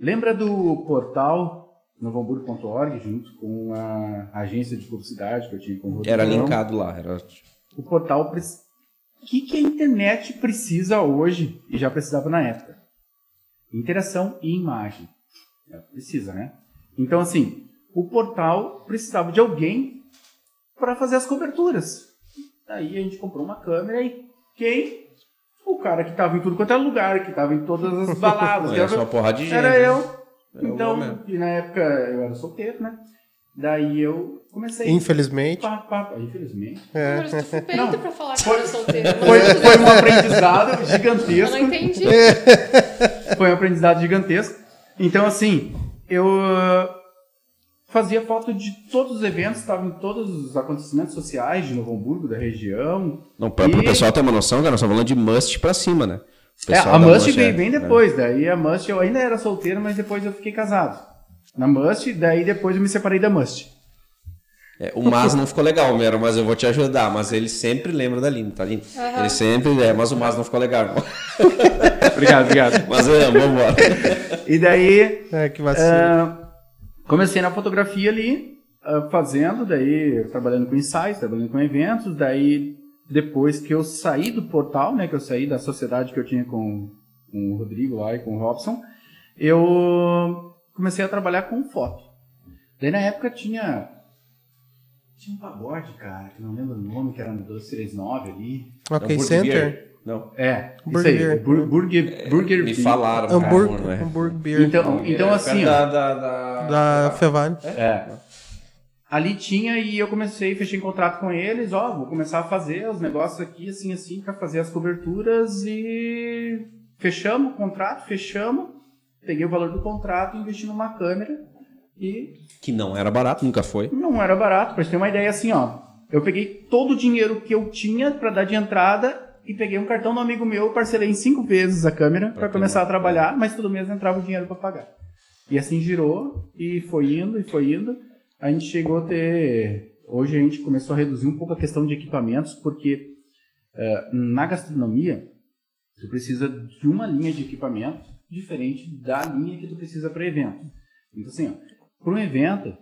Lembra do portal novamburgo.org junto com a agência de publicidade que eu tinha com o Rodrigão? Era linkado lá. Era... O portal... O que, que a internet precisa hoje e já precisava na época? Interação e imagem. É, Precisa, né? Então, assim, o portal precisava de alguém para fazer as coberturas. Aí a gente comprou uma câmera e quem? O cara que tava em tudo quanto é lugar, que tava em todas as baladas. Era era- só de gente. era eu. Era Então, e na época eu era solteiro, né? Daí eu comecei. Infelizmente. Pá, pá, pá, infelizmente. É. Agora foi peito Não. pra falar que era solteiro. Foi, foi um aprendizado Eu não gigantesco. entendi. Foi um aprendizado gigantesco. Então, assim, eu ah, fazia foto de todos os eventos, estava em todos os acontecimentos sociais de Novo Hamburgo, da região. Não, pra, pro E- pessoal ter uma noção, cara, nós estamos falando de must pra cima, né? É, a Must é- veio bem depois. Daí a Must eu ainda era solteiro, mas depois eu fiquei casado. Na Must, daí depois eu me separei da Must. É, o Mas não ficou legal, Mero, mas eu vou te ajudar. Mas ele sempre lembra da Aline, tá, Aline? Aham. Ele sempre, é, mas o Mas não ficou legal. irmão. obrigado, obrigado. Mas é, vambora. E daí É, que vacilo. ah, comecei na fotografia ali, ah, fazendo, daí trabalhando com ensaios, trabalhando com eventos, daí depois que eu saí do portal, né, que eu saí da sociedade que eu tinha com, com o Rodrigo lá e com o Robson, eu comecei a trabalhar com foto. Daí na época tinha tinha um pagode, cara, que não lembro o nome, que era no 239 ali. ok Não, Center. Não. É, isso Burger. aí, Bur- Burger, Burger Me Beer. falaram, cara, Hambúrguer, não é? hambúrguer beer. Então, então É, assim, perto ó, da, da, da, da Fevale. É. Ali tinha e eu comecei, fechei contrato com eles, ó, vou começar a fazer os negócios aqui, assim, assim, pra fazer as coberturas e fechamos o contrato, fechamos, peguei o valor do contrato, investi numa câmera e Que não era barato, nunca foi. não era barato, pra você ter uma ideia assim, ó, eu peguei todo o dinheiro que eu tinha pra dar de entrada e peguei um cartão do amigo meu, parcelei em cinco vezes a câmera ter começar uma- a trabalhar, mas todo mês entrava o dinheiro pra pagar. E assim girou e foi indo e foi indo. A gente chegou a ter. Hoje a gente começou a reduzir um pouco a questão de equipamentos, porque eh, na gastronomia tu precisa de uma linha de equipamento diferente da linha que tu precisa para evento. Então assim, para um evento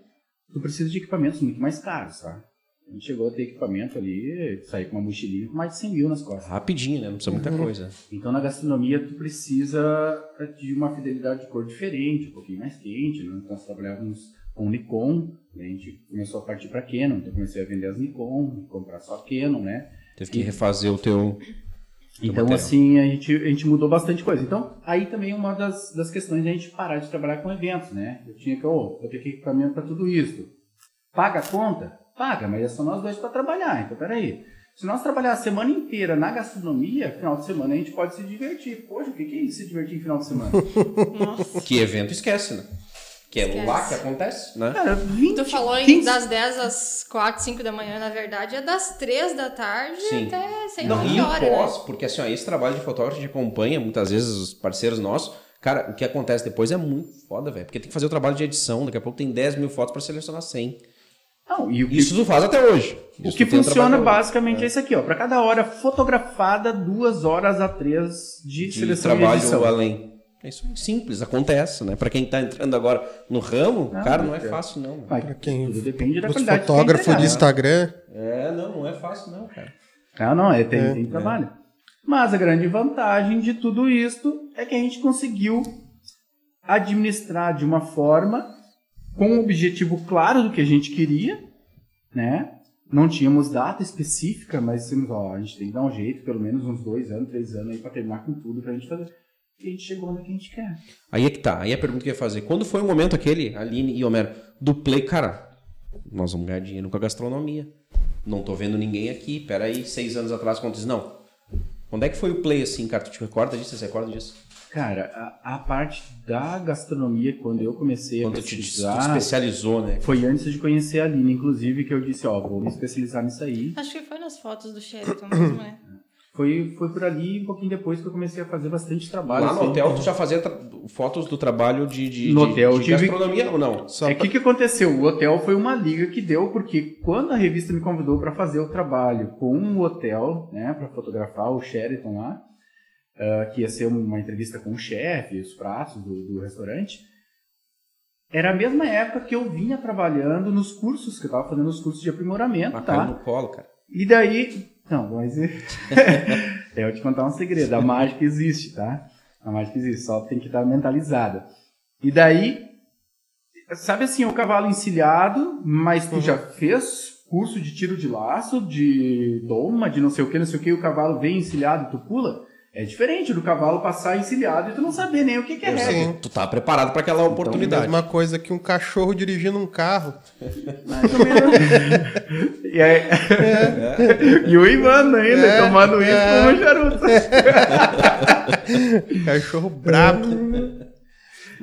tu precisa de equipamentos muito mais caros, tá? A gente chegou a ter equipamento ali, sair com uma mochilinha com mais de 100 mil nas costas. Rapidinho, né? Não precisa muita coisa. Então na gastronomia tu precisa de uma fidelidade de cor diferente, um pouquinho mais quente. Né? Então nós trabalhávamos com Nikon, né? a gente começou a partir para Canon, então eu comecei a vender as Nikon, comprar só Canon, né? Teve que refazer o teu. Então material. assim a gente, a gente mudou bastante coisa. Então aí também é uma das, das questões de a gente parar de trabalhar com eventos, né? Eu tinha que, oh, vou ter que equipamento para tudo isso. Paga a conta? Paga, mas é só nós dois para trabalhar. Então peraí. Se nós trabalhar a semana inteira na gastronomia, final de semana a gente pode se divertir. Poxa, o que que é isso, se divertir em final de semana? Nossa. Que evento esquece, né? Que é Esquece. lá que acontece, né? Cara, 20, Tu falou em 15 das 10 às 4, 5 da manhã, na verdade, é das 3 da tarde Sim. até 6 Não, e o horas, pós, né? porque assim, ó, esse trabalho de fotógrafo a gente acompanha muitas vezes os parceiros nossos. Cara, o que acontece depois é muito foda, velho. Porque tem que fazer o trabalho de edição. Daqui a pouco tem 10 mil fotos pra selecionar 100. Não, e o que, Isso tu faz até hoje. o Isso que tem um funciona basicamente é. isso aqui, ó. Para cada hora fotografada, duas horas a três de, de seleção e trabalho edição. além. É isso aí, simples, acontece, né? Pra quem tá entrando agora no ramo, Não, cara, não é é. fácil, não. Mas Pra quem- tudo depende da Os qualidade. fotógrafos entregar, de né? Instagram. É, não, não é fácil, não, cara. Não, não, é, tem, É. tem trabalho. Mas a grande vantagem de tudo isto é que a gente conseguiu administrar de uma forma com um objetivo claro do que a gente queria, né? Não tínhamos data específica, mas dissemos, ó, a gente tem que dar um jeito, pelo menos uns dois anos, três anos aí pra terminar com tudo pra gente fazer. E a gente chegou onde que a gente quer. Aí é que tá. Aí a pergunta que eu ia fazer. Quando foi o momento aquele, Aline e Homero, do play, cara, nós vamos ganhar dinheiro com a gastronomia. Não tô vendo ninguém aqui. Pera aí, seis anos atrás, quando diz, não. Quando é que foi o play assim, cara? Tu te recorda disso? Você recorda disso? Cara, a, a parte da gastronomia, quando eu comecei Quando a te, tu te especializou, né? foi antes de conhecer a Aline, inclusive, que eu disse, ó, vou me especializar nisso aí. Acho que foi nas fotos do Sheraton mesmo, né? Foi, foi por ali, um pouquinho depois que eu comecei a fazer bastante trabalho. Lá no assim. hotel tu já fazia fotos do trabalho de, de, No de- hotel de tive- gastronomia ou não? Só É que o que aconteceu? O hotel foi uma liga que deu, porque quando a revista me convidou para fazer o trabalho com o hotel, né, para fotografar o Sheraton lá, ah, que ia ser uma entrevista com o chefe, os pratos do, do restaurante, era a mesma época que eu vinha trabalhando nos cursos, que eu estava fazendo os cursos de aprimoramento, tá? no colo, cara. E daí. Não, mas. eu vou te contar um segredo. A mágica existe, tá? A mágica existe, só tem que estar mentalizada. E daí. Sabe assim, o cavalo encilhado, mas tu já fez curso de tiro de laço, de doma, de não sei o que, não sei o que, e o cavalo vem encilhado e tu pula? É diferente do cavalo passar encilhado e tu não saber nem o que, que é Sim. rédea. Tu tá preparado para aquela É a oportunidade. mesma coisa que um cachorro dirigindo um carro. Mais ou menos. e, aí... e o Ivan ainda, É, tomando isso é. como um charuto. Cachorro brabo.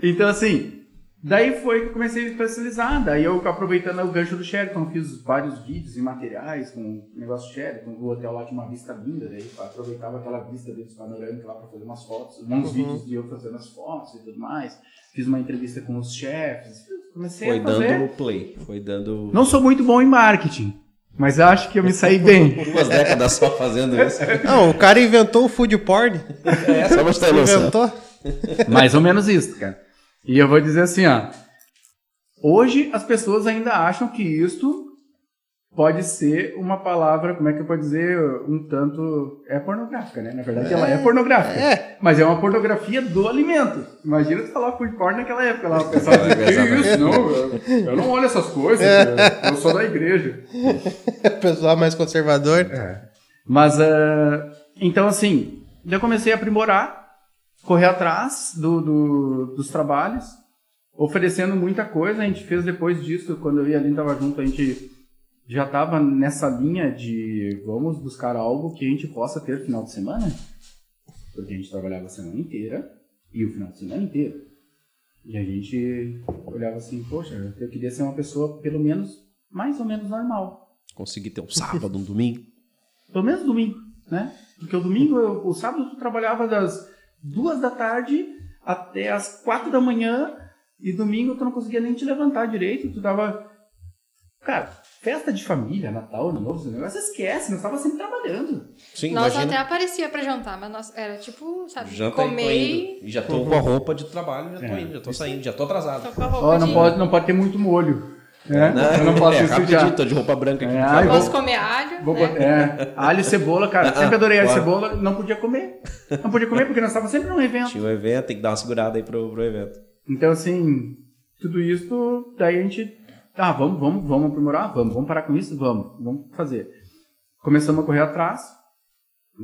Então, assim, daí foi que eu comecei a me especializar. Daí eu, aproveitando o gancho do Sheraton, fiz vários vídeos e materiais com o negócio do Sheraton. O hotel lá tinha uma vista linda, daí eu aproveitava aquela vista deles panorâmica lá para fazer umas fotos, uns vídeos de eu fazendo as fotos e tudo mais. Fiz uma entrevista com os chefes. Comecei Foi a fazer. dando play. Foi dando Não sou muito bom em marketing, mas acho que eu me saí bem. duas décadas só fazendo isso. Não, o cara inventou o food porn. É, só pra você ter. Inventou. Mais ou menos isso, cara. E eu vou dizer assim, ó. Hoje as pessoas ainda acham que isto pode ser uma palavra, como é que eu posso dizer, um tanto é pornográfica, né? Na verdade, ela é pornográfica. é. Mas é uma pornografia do alimento. Imagina tu falar food porn naquela época lá, o pessoal dizia, que isso? Não, eu, eu não olho essas coisas, eu sou da igreja. Pessoal mais conservador. Mas, ah, então assim, eu comecei a aprimorar, correr atrás do, do- dos trabalhos, oferecendo muita coisa. A gente fez depois disso, quando eu e a Aline tava junto, a gente já estava nessa linha de vamos buscar algo que a gente possa ter final de semana. Porque a gente trabalhava a semana inteira e o final de semana inteiro. E a gente olhava assim, poxa, eu queria ser uma pessoa pelo menos, mais ou menos normal. Consegui ter um sábado, um domingo. Pelo menos domingo, né? Porque o domingo, eu- o sábado tu trabalhava das duas da tarde até as quatro da manhã e domingo tu não conseguia nem te levantar direito, tu tava... Cara, festa de família, Natal, Ano Novo, esse negócio esquece, nós tava sempre trabalhando. Sim, Nós imagina. até aparecia pra jantar, mas nós, era tipo, sabe, Já comer. E já tô com a roupa de trabalho, já tô É. indo, já tô saindo, já tô atrasado. Tô com a roupa Ó, não de- pode, não pode ter muito molho, né? Eu não posso é, rapidinho, tô de roupa branca aqui. É, ai, favor. Posso comer alho, Vou né? é, alho e cebola, cara. Sempre adorei alho e cebola, não podia comer. Não podia comer porque nós estávamos sempre num evento. Tinha um evento, tem que dar uma segurada aí pro, pro evento. Então, assim, tudo isso, daí a gente, ah, vamos, vamos, vamos aprimorar? Vamos, vamos parar com isso? Vamos, vamos fazer. Começamos a correr atrás.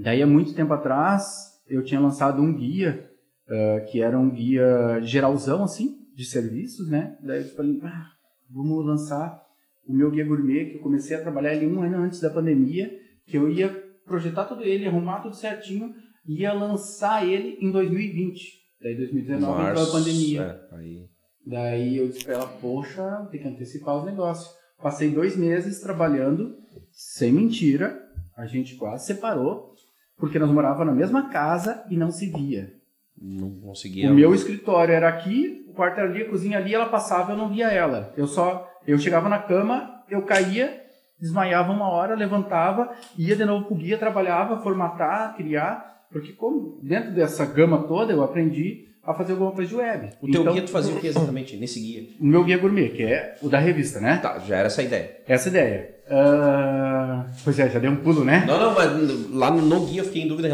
Daí, há muito tempo atrás, eu tinha lançado um guia, ah, que era um guia geralzão, assim, de serviços, né? Daí eu falei, ah, vamos lançar o meu guia gourmet, que eu comecei a trabalhar ele um ano antes da pandemia, que eu ia projetar todo ele, arrumar tudo certinho, e ia lançar ele em 2020. Daí, 2019, entrou a pandemia. É, aí. Daí eu disse pra ela, poxa, tem que antecipar os negócios. Passei dois meses trabalhando, sem mentira, a gente quase separou, porque nós morávamos na mesma casa e não se via. Não conseguia. O meu escritório era aqui, quarto era ali, a cozinha ali, ela passava, eu não via ela. Eu só, eu chegava na cama, eu caía, desmaiava uma hora, levantava, ia de novo pro guia, trabalhava, formatar, criar, porque como dentro dessa gama toda eu aprendi a fazer alguma coisa de web. O teu Então, guia tu fazia o que exatamente nesse guia? o meu guia gourmet, que é o da revista, né? Tá, já era essa ideia. Essa ideia. Ah, pois é, já deu um pulo, né? Não, não, mas lá no, no guia eu fiquei em dúvida.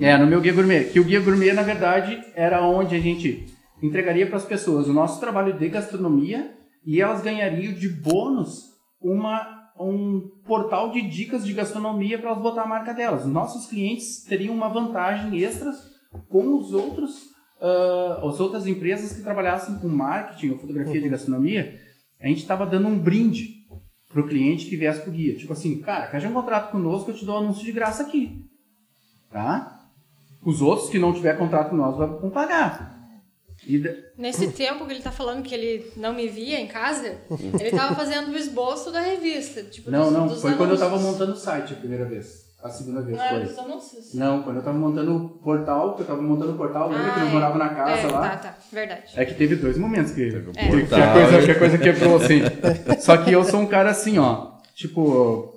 É, no meu guia gourmet. Que o guia gourmet, na verdade, era onde a gente entregaria para as pessoas o nosso trabalho de gastronomia e elas ganhariam de bônus uma, um portal de dicas de gastronomia para elas botar a marca delas. Os nossos clientes teriam uma vantagem extras com os outros, ah, as outras empresas que trabalhassem com marketing ou fotografia de gastronomia. A gente estava dando um brinde pro cliente que viesse pro guia. Tipo assim, cara, fecha um contrato conosco, eu te dou um anúncio de graça aqui. Tá? Os outros que não tiver contrato com nós vão pagar. Da- Nesse tempo que ele tá falando que ele não me via em casa, ele tava fazendo o esboço da revista. Tipo, Não, dos, não, dos foi quando eu tava anúncios. montando o site a primeira vez. A segunda vez Não era foi. dos anúncios? Não, quando eu tava montando o portal, que eu tava montando o portal, lembra que Ah, nós é. morava na casa é, lá? Tá, tá, verdade. É que teve dois momentos que, É. que, que a coisa, que a coisa quebrou, assim. Só que eu sou um cara assim, ó. Tipo,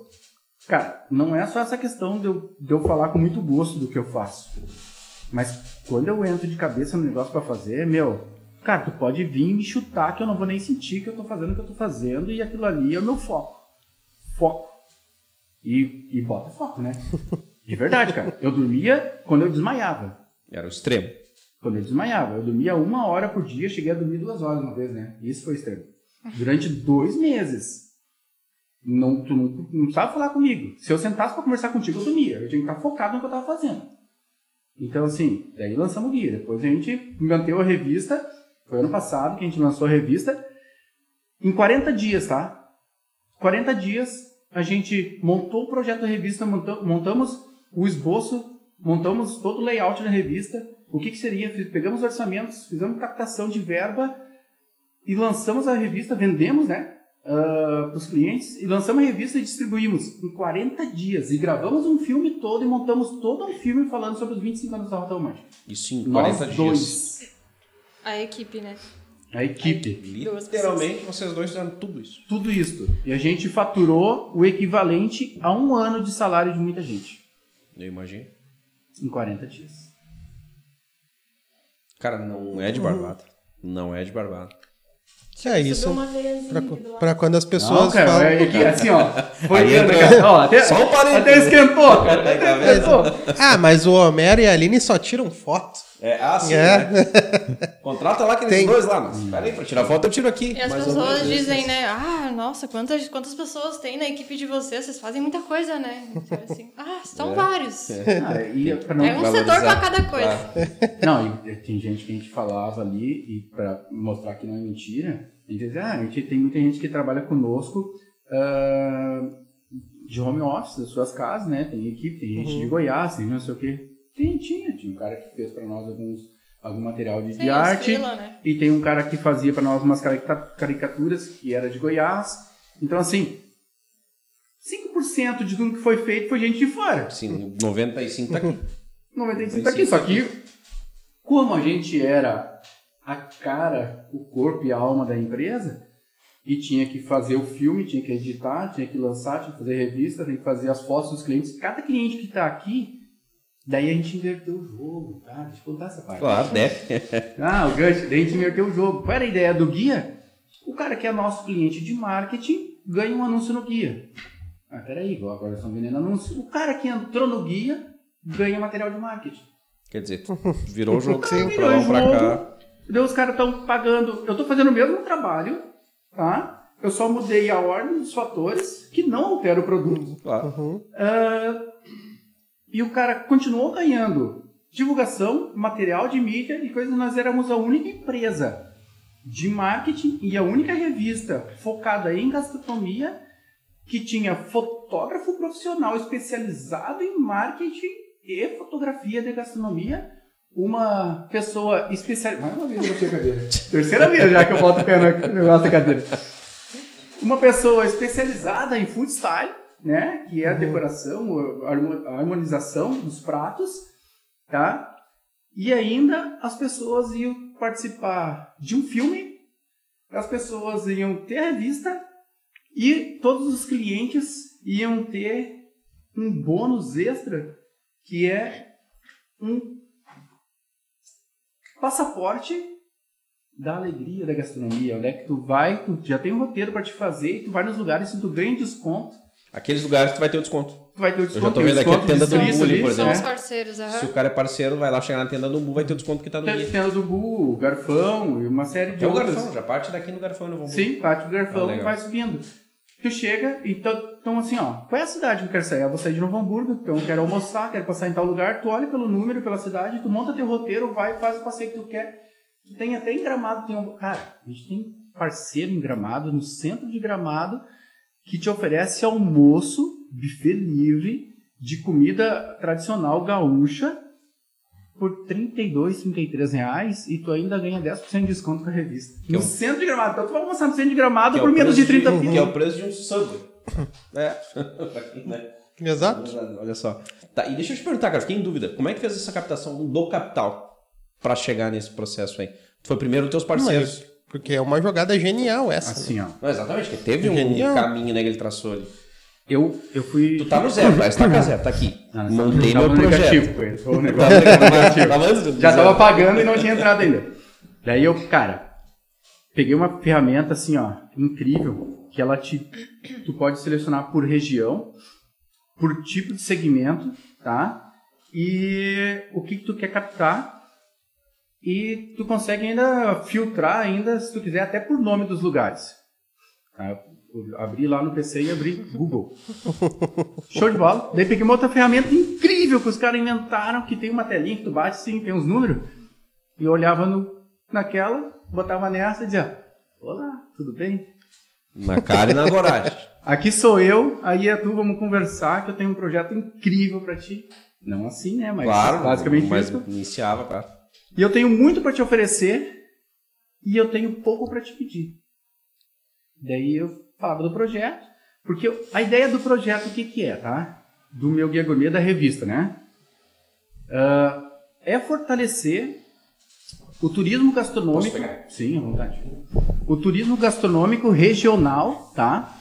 cara, não é só essa questão de eu, de eu falar com muito gosto do que eu faço. Mas quando eu entro de cabeça no negócio pra fazer, meu, cara, tu pode vir me chutar que eu não vou nem sentir que eu tô fazendo o que eu tô fazendo e aquilo ali é o meu foco. Foco. E, e bota foco, né? De verdade, cara. Eu dormia quando eu desmaiava. Era o extremo. Quando eu desmaiava. Eu dormia uma hora por dia, cheguei a dormir duas horas uma vez, né? Isso foi extremo. Durante dois meses. Não, tu não, não precisava falar comigo. Se eu sentasse pra conversar contigo, eu dormia. Eu tinha que estar focado no que eu tava fazendo. Então, assim, daí lançamos o guia. Depois a gente manteve a revista. Foi ano passado que a gente lançou a revista. Em 40 dias, tá? 40 dias a gente montou o projeto da revista, monta- montamos o esboço, montamos todo o layout da revista, o que, que seria, pegamos orçamentos, fizemos captação de verba e lançamos a revista, vendemos, né, para os clientes, e lançamos a revista e distribuímos em 40 dias, e gravamos um filme todo e montamos todo um filme falando sobre os 25 anos da Rota Romântica. Isso em 40 Nós dias. dois, A equipe, né? a equipe. Literalmente, vocês dois fizeram tudo isso. Tudo isso. E a gente faturou o equivalente a um ano de salário de muita gente. Eu imagino. Em 40 dias. Cara, não é de barbada. Não é de barbada. É isso. Aqui pra quando as Não, pessoas cara, falam. é que assim, ó. Foi entra, cara. Ó, até, Só um parênteses. até esquentou, cara. Até esquentou. Ah, mas o Homero e a Aline só tiram foto. É, ah, sim. É. né? Contrata lá aqueles Tem. dois lá. Mas peraí, pra tirar foto eu tiro aqui. E as pessoas dizem, né? Ah, nossa, quantas, quantas pessoas tem na equipe de vocês? Vocês fazem muita coisa, né? Então, assim, ah, são vários. É, Ah, e pra não, um valorizar. setor pra cada coisa. não, e tem gente que a gente falava ali, e pra mostrar que não é mentira, a gente dizia, ah, a gente tem muita gente que trabalha conosco ah, de home office, das suas casas, né? Tem equipe, tem gente de Goiás, tem não sei o quê. Tem, tinha, tinha um cara que fez pra nós alguns, algum material de, Sim, de arte. né? E tem um cara que fazia pra nós umas carica- caricaturas, que era de Goiás. Então, assim, 5% de tudo que foi feito foi gente de fora. Sim, 95 tá aqui. 95 tá aqui. Só que, como a gente era a cara, o corpo e a alma da empresa, e tinha que fazer o filme, tinha que editar, tinha que lançar, tinha que fazer revista, tinha que fazer as fotos dos clientes. Cada cliente que tá aqui, daí a gente inverteu o jogo, tá? Deixa eu contar essa parte. Claro, né? Ah, o gancho, daí a gente inverteu o jogo. Qual era a ideia do guia? O cara que é nosso cliente de marketing ganha um anúncio no guia. Ah, peraí, agora estão vendendo anúncio. O cara que entrou no guia ganha material de marketing. Quer dizer, virou o jogo Sim. pra lá, pra jogo. cá. Daí os caras estão pagando. Eu estou fazendo o mesmo trabalho, tá? Eu só mudei a ordem dos fatores que não altera o produto. Claro. Ah, e o cara continuou ganhando divulgação, material de mídia e coisas. Nós éramos a única empresa de marketing e a única revista focada em gastronomia que tinha fotógrafo profissional especializado em marketing e fotografia de gastronomia. Uma pessoa especializada. Mais uma vez eu botei a cadeira. Terceira vez já que eu boto o pé no negócio da cadeira uma pessoa especializada em food style, né? Que é a decoração, a harmo- a harmonização dos pratos, tá? E ainda as pessoas iam participar de um filme, as pessoas iam ter a revista e todos os clientes iam ter um bônus extra que é um passaporte da alegria da gastronomia. Onde é que tu vai, tu já tem um roteiro pra te fazer, e tu vai nos lugares e tu ganha desconto. Aqueles lugares tu vai ter o desconto. Tu vai ter o já desconto. tô tem o vendo aqui a tenda do por ali, São exemplo. os né? parceiros, aham. Se o cara é parceiro, vai lá chegar na tenda do Bu, vai ter o desconto que tá no Tem guia. tenda do Bu, o Garfão e uma série de É o outras. garfão, já parte daqui no garfão, não vamos Sim, parte do Garfão Ah, vai subindo. Tu chega, então, então assim, ó, qual é a cidade que eu quero sair? Eu vou sair de Novo Hamburgo, então eu quero almoçar, quero passar em tal lugar, tu olha pelo número, pela cidade, tu monta teu roteiro, vai, faz o passeio que tu quer. Tu tem até em Gramado, tem um... Cara, a gente tem parceiro em Gramado, no centro de Gramado, que te oferece almoço, buffet livre, de comida tradicional gaúcha, por 32, 33 reais e tu ainda ganha 10% de desconto com a revista. Que no é o- centro de Gramado. Então tu vai almoçar no centro de Gramado Que é por o menos de preço 30 Que pila. é o preço de um Subway. É. Né? Exato. Olha só. Tá, e deixa eu te perguntar, cara, fiquei em dúvida. Como é que fez essa captação do capital pra chegar nesse processo aí? Foi primeiro os teus parceiros. Mas, porque é uma jogada genial essa. né? Assim, ó. Não, exatamente, que teve um Genial. caminho né, que ele traçou ali. Eu, eu fui... Tu tá no zero, tá? Tá com zero, tá aqui. Ah, Montei tava meu no projeto. negativo Tá negócio negativo. Já tava pagando e não tinha entrado ainda. Daí eu, cara, peguei uma ferramenta assim, ó, incrível, que ela te tu pode selecionar por região, por tipo de segmento, tá? E o que, que tu quer captar. E tu consegue ainda filtrar ainda, se tu quiser, até por nome dos lugares. tá? Abri lá no PC e abri Google. Show de bola. Daí peguei uma outra ferramenta incrível que os caras inventaram, que tem uma telinha que tu bate sim, tem uns números. E eu olhava no, naquela, botava nessa e dizia, olá, tudo bem? Na cara e na coragem. Aqui sou eu, aí é tu, vamos conversar, que eu tenho um projeto incrível pra ti. Não assim, né? Mas claro, basicamente mas isso. iniciava, claro. E eu tenho muito pra te oferecer e eu tenho pouco pra te pedir. Daí eu falava do projeto, porque a ideia do projeto o que que é, tá? Do meu Guia Gourmet da revista, né? Ah, é fortalecer o turismo gastronômico. Sim, à vontade. O turismo gastronômico regional, tá?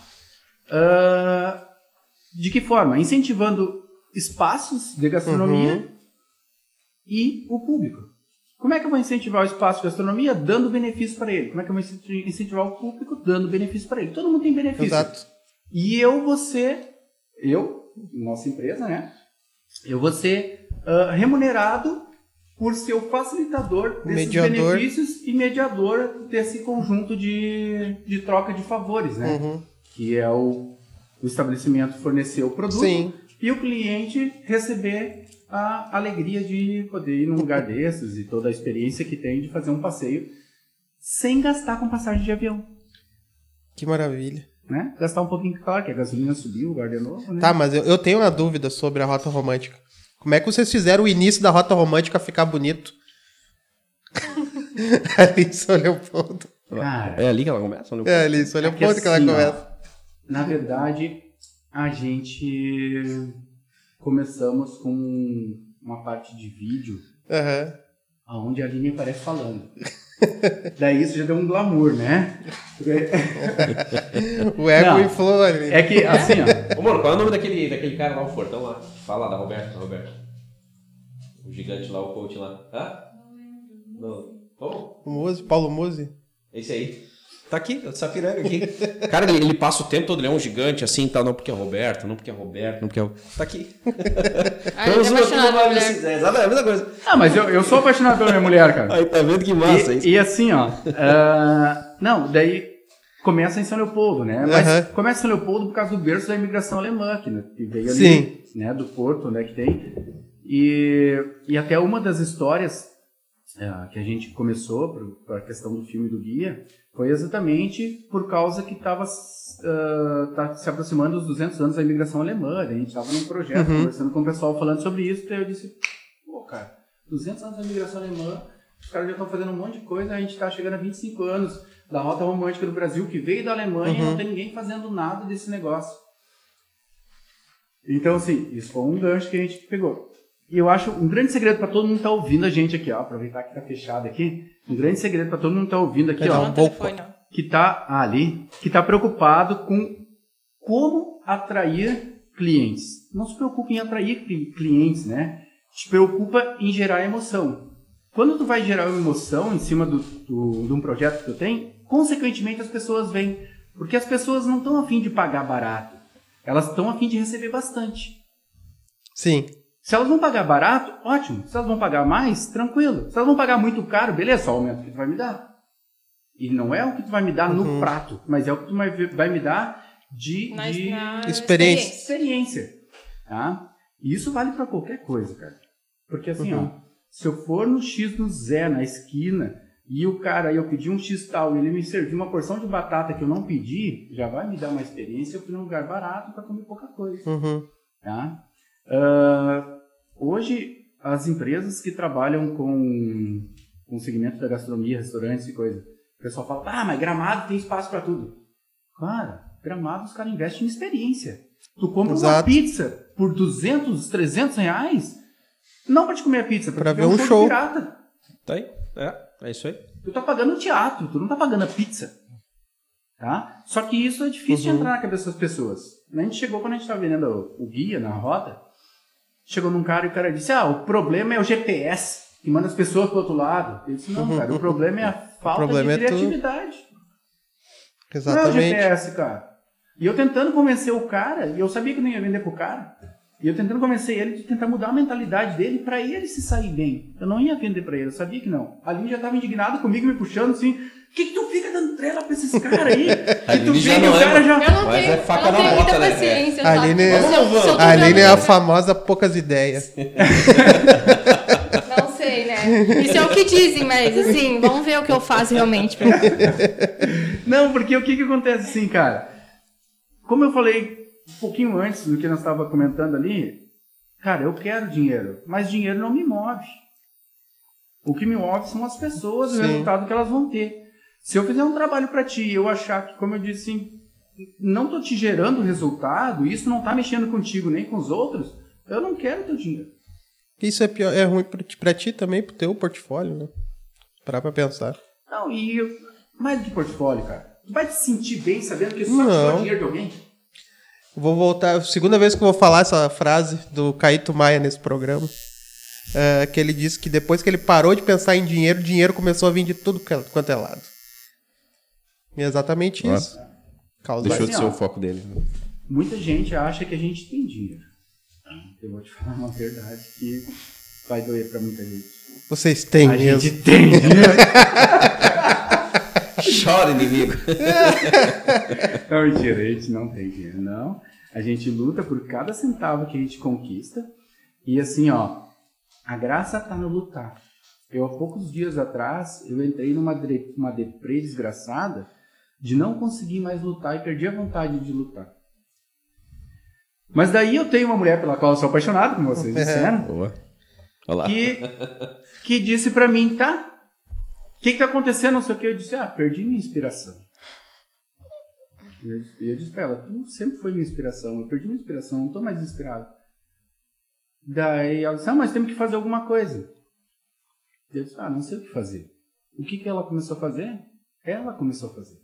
Ah, de que forma? Incentivando espaços de gastronomia Uhum. e o público. Como é que eu vou incentivar o espaço de gastronomia? Dando benefício para ele. Como é que eu vou incenti- incentivar o público? Dando benefício para ele. Todo mundo tem benefício. Exato. E eu vou ser, eu, nossa empresa, né? Eu vou ser ah, remunerado por ser o facilitador desses Mediador. benefícios e mediador desse conjunto de, de troca de favores, né? Uhum. Que é o, o estabelecimento fornecer o produto Sim. e o cliente receber a alegria de poder ir num lugar desses e toda a experiência que tem de fazer um passeio sem gastar com passagem de avião, Que maravilha. né? Gastar um pouquinho, claro, que a gasolina subiu, o lugar de novo, né? Tá, mas eu, eu tenho uma dúvida sobre a rota romântica. Como é que vocês fizeram o início da rota romântica ficar bonito? Alice Leopoldo. Cara, É ali que ela começa? É, Alice é que Leopoldo que ela assim, ó, começa. Na verdade, a gente começamos com uma parte de vídeo Aham. onde a Aline aparece falando. Daí isso já deu um glamour, né? O ego Não. inflou ali. É que, assim, ó, Ô, mano, qual é o nome daquele, daquele cara lá, o Fortão lá? Fala lá, da Roberto, da Roberto. O gigante lá, o coach lá. Hã? Não. Como? O Muzi, Paulo Muzi. Esse aí. Tá aqui, o Safiranga aqui. Cara, ele, ele passa o tempo todo, ele é um gigante assim, tá? Não porque é Roberto, não porque é Roberto, não porque é. Tá aqui. Ah, ele é apaixonado pela mulher. É, exato, é a mesma coisa. Ah, mas eu, eu sou apaixonado pela minha mulher, cara. Aí, tá vendo que massa E, isso? e assim, ó. ah, não, daí começa em São Leopoldo, né? Mas Aham. começa em São Leopoldo por causa do berço da imigração alemã, que, né, que veio ali, Sim. né? Do Porto, né? Que tem. E, e até uma das histórias ah, que a gente começou para a questão do filme do guia foi exatamente por causa que estava tá se aproximando dos 200 anos da imigração alemã. A gente estava num projeto Uhum. conversando com o pessoal falando sobre isso. Daí eu disse, pô, cara, 200 anos da imigração alemã, os caras já estão fazendo um monte de coisa, a gente está chegando a 25 anos da rota romântica do Brasil, que veio da Alemanha e Uhum. não tem ninguém fazendo nada desse negócio. Então, assim, isso foi um gancho que a gente pegou. E eu acho um grande segredo para todo mundo que tá ouvindo a gente aqui, ó. Aproveitar que tá fechado aqui. Um grande segredo para todo mundo que tá ouvindo aqui, ó. Telefone, ó. Que tá ah, ali, que tá preocupado com como atrair clientes. Não se preocupe em atrair cli- clientes, né? Se preocupa em gerar emoção. Quando tu vai gerar uma emoção em cima do, do- de um projeto que tu tem, consequentemente as pessoas vêm. Porque as pessoas não estão afim de pagar barato. Elas estão afim de receber bastante. Sim. Se elas vão pagar barato, ótimo. Se elas vão pagar mais, tranquilo. Se elas vão pagar muito caro, beleza, só aumenta o que tu vai me dar. E não é o que tu vai me dar no prato, mas é o que tu vai, me dar de, Na, de na Experiência. experiência. Tá? E isso vale para qualquer coisa, cara. Porque assim, Uhum. ó, se eu for no X do Zé, na esquina, e o cara, eu pedi um X tal, e ele me serviu uma porção de batata que eu não pedi, já vai me dar uma experiência, eu fui num lugar barato para comer pouca coisa. Uhum. Tá? Ah, hoje, as empresas que trabalham com, com o segmento da gastronomia, restaurantes e coisa, o pessoal fala, ah, mas gramado tem espaço para tudo. Cara, gramado os caras investem em experiência. Tu compra uma Exato. pizza por 200, 300 reais, não para te comer a pizza, Pra te ver um show. pirata. Tá aí? É, é isso aí. Tu tá pagando o teatro, tu não tá pagando a pizza. Tá? Só que isso é difícil Uhum. de entrar na cabeça das pessoas. A gente chegou, quando a gente tava vendendo o, o guia na roda, chegou num cara e o cara disse, ah, o problema é o GPS, que manda as pessoas pro outro lado. Eu disse, não, cara, o problema é a falta de é criatividade. Não é o Exatamente. GPS, cara. E eu tentando convencer o cara, e eu sabia que não ia vender pro cara. E eu tentando convencer ele de tentar mudar a mentalidade dele pra ele se sair bem. Eu não ia vender pra ele, eu sabia que não. A Aline já tava indignada comigo, me puxando assim. O que, que tu fica dando trela pra esses caras aí? Que tu Aline já vem e não o é, cara já. Eu não Mas tenho, é faca eu não na tenho bota, muita né? paciência, A? Aline, se eu tô a Aline é a famosa poucas ideias. Não sei, né? Isso é o que dizem, mas assim, vamos ver o que eu faço realmente. pra- Não, porque o que que acontece assim, cara? Como eu falei um pouquinho antes do que nós estávamos comentando ali, cara, eu quero dinheiro, mas dinheiro não me move. O que me move são as pessoas, o Sim. resultado que elas vão ter. Se eu fizer um trabalho para ti e eu achar que, como eu disse, assim, não tô te gerando resultado, isso não tá mexendo contigo nem com os outros, eu não quero teu dinheiro. Isso é, pior, é ruim pra ti, também, pro teu portfólio, né? Parar pra pensar. Não, e mais do que portfólio, cara. Tu vai te sentir bem sabendo que só Não. tirou dinheiro de alguém? Vou voltar, segunda vez que eu vou falar essa frase do Caíto Maia nesse programa. é, que ele disse que depois que ele parou de pensar em dinheiro, o dinheiro começou a vir de tudo que- quanto é lado. E é exatamente isso. Causa Deixou de ser o foco dele. Muita gente acha que a gente tem dinheiro. Eu vou te falar uma verdade que vai doer pra muita gente. Vocês têm a mesmo. gente tem dinheiro. Chora, inimigo. Não, mentira, a gente não tem dinheiro, não. A gente luta por cada centavo que a gente conquista. E assim, ó, a graça tá no lutar. Eu, há poucos dias atrás, eu entrei numa dre- uma deprê desgraçada de não conseguir mais lutar e perdi a vontade de lutar. Mas daí eu tenho uma mulher pela qual eu sou apaixonado, como vocês disseram. Boa. Olha lá. que, que disse pra mim, tá? O que, que tá acontecendo? Não sei o que. Eu disse, ah, perdi minha inspiração. E eu, eu disse pra ela, tu sempre foi minha inspiração. Eu perdi minha inspiração, não tô mais inspirado. Daí ela disse, ah, mas temos que fazer alguma coisa. Eu disse, ah, não sei o que fazer. O que, que ela começou a fazer? Ela começou a fazer.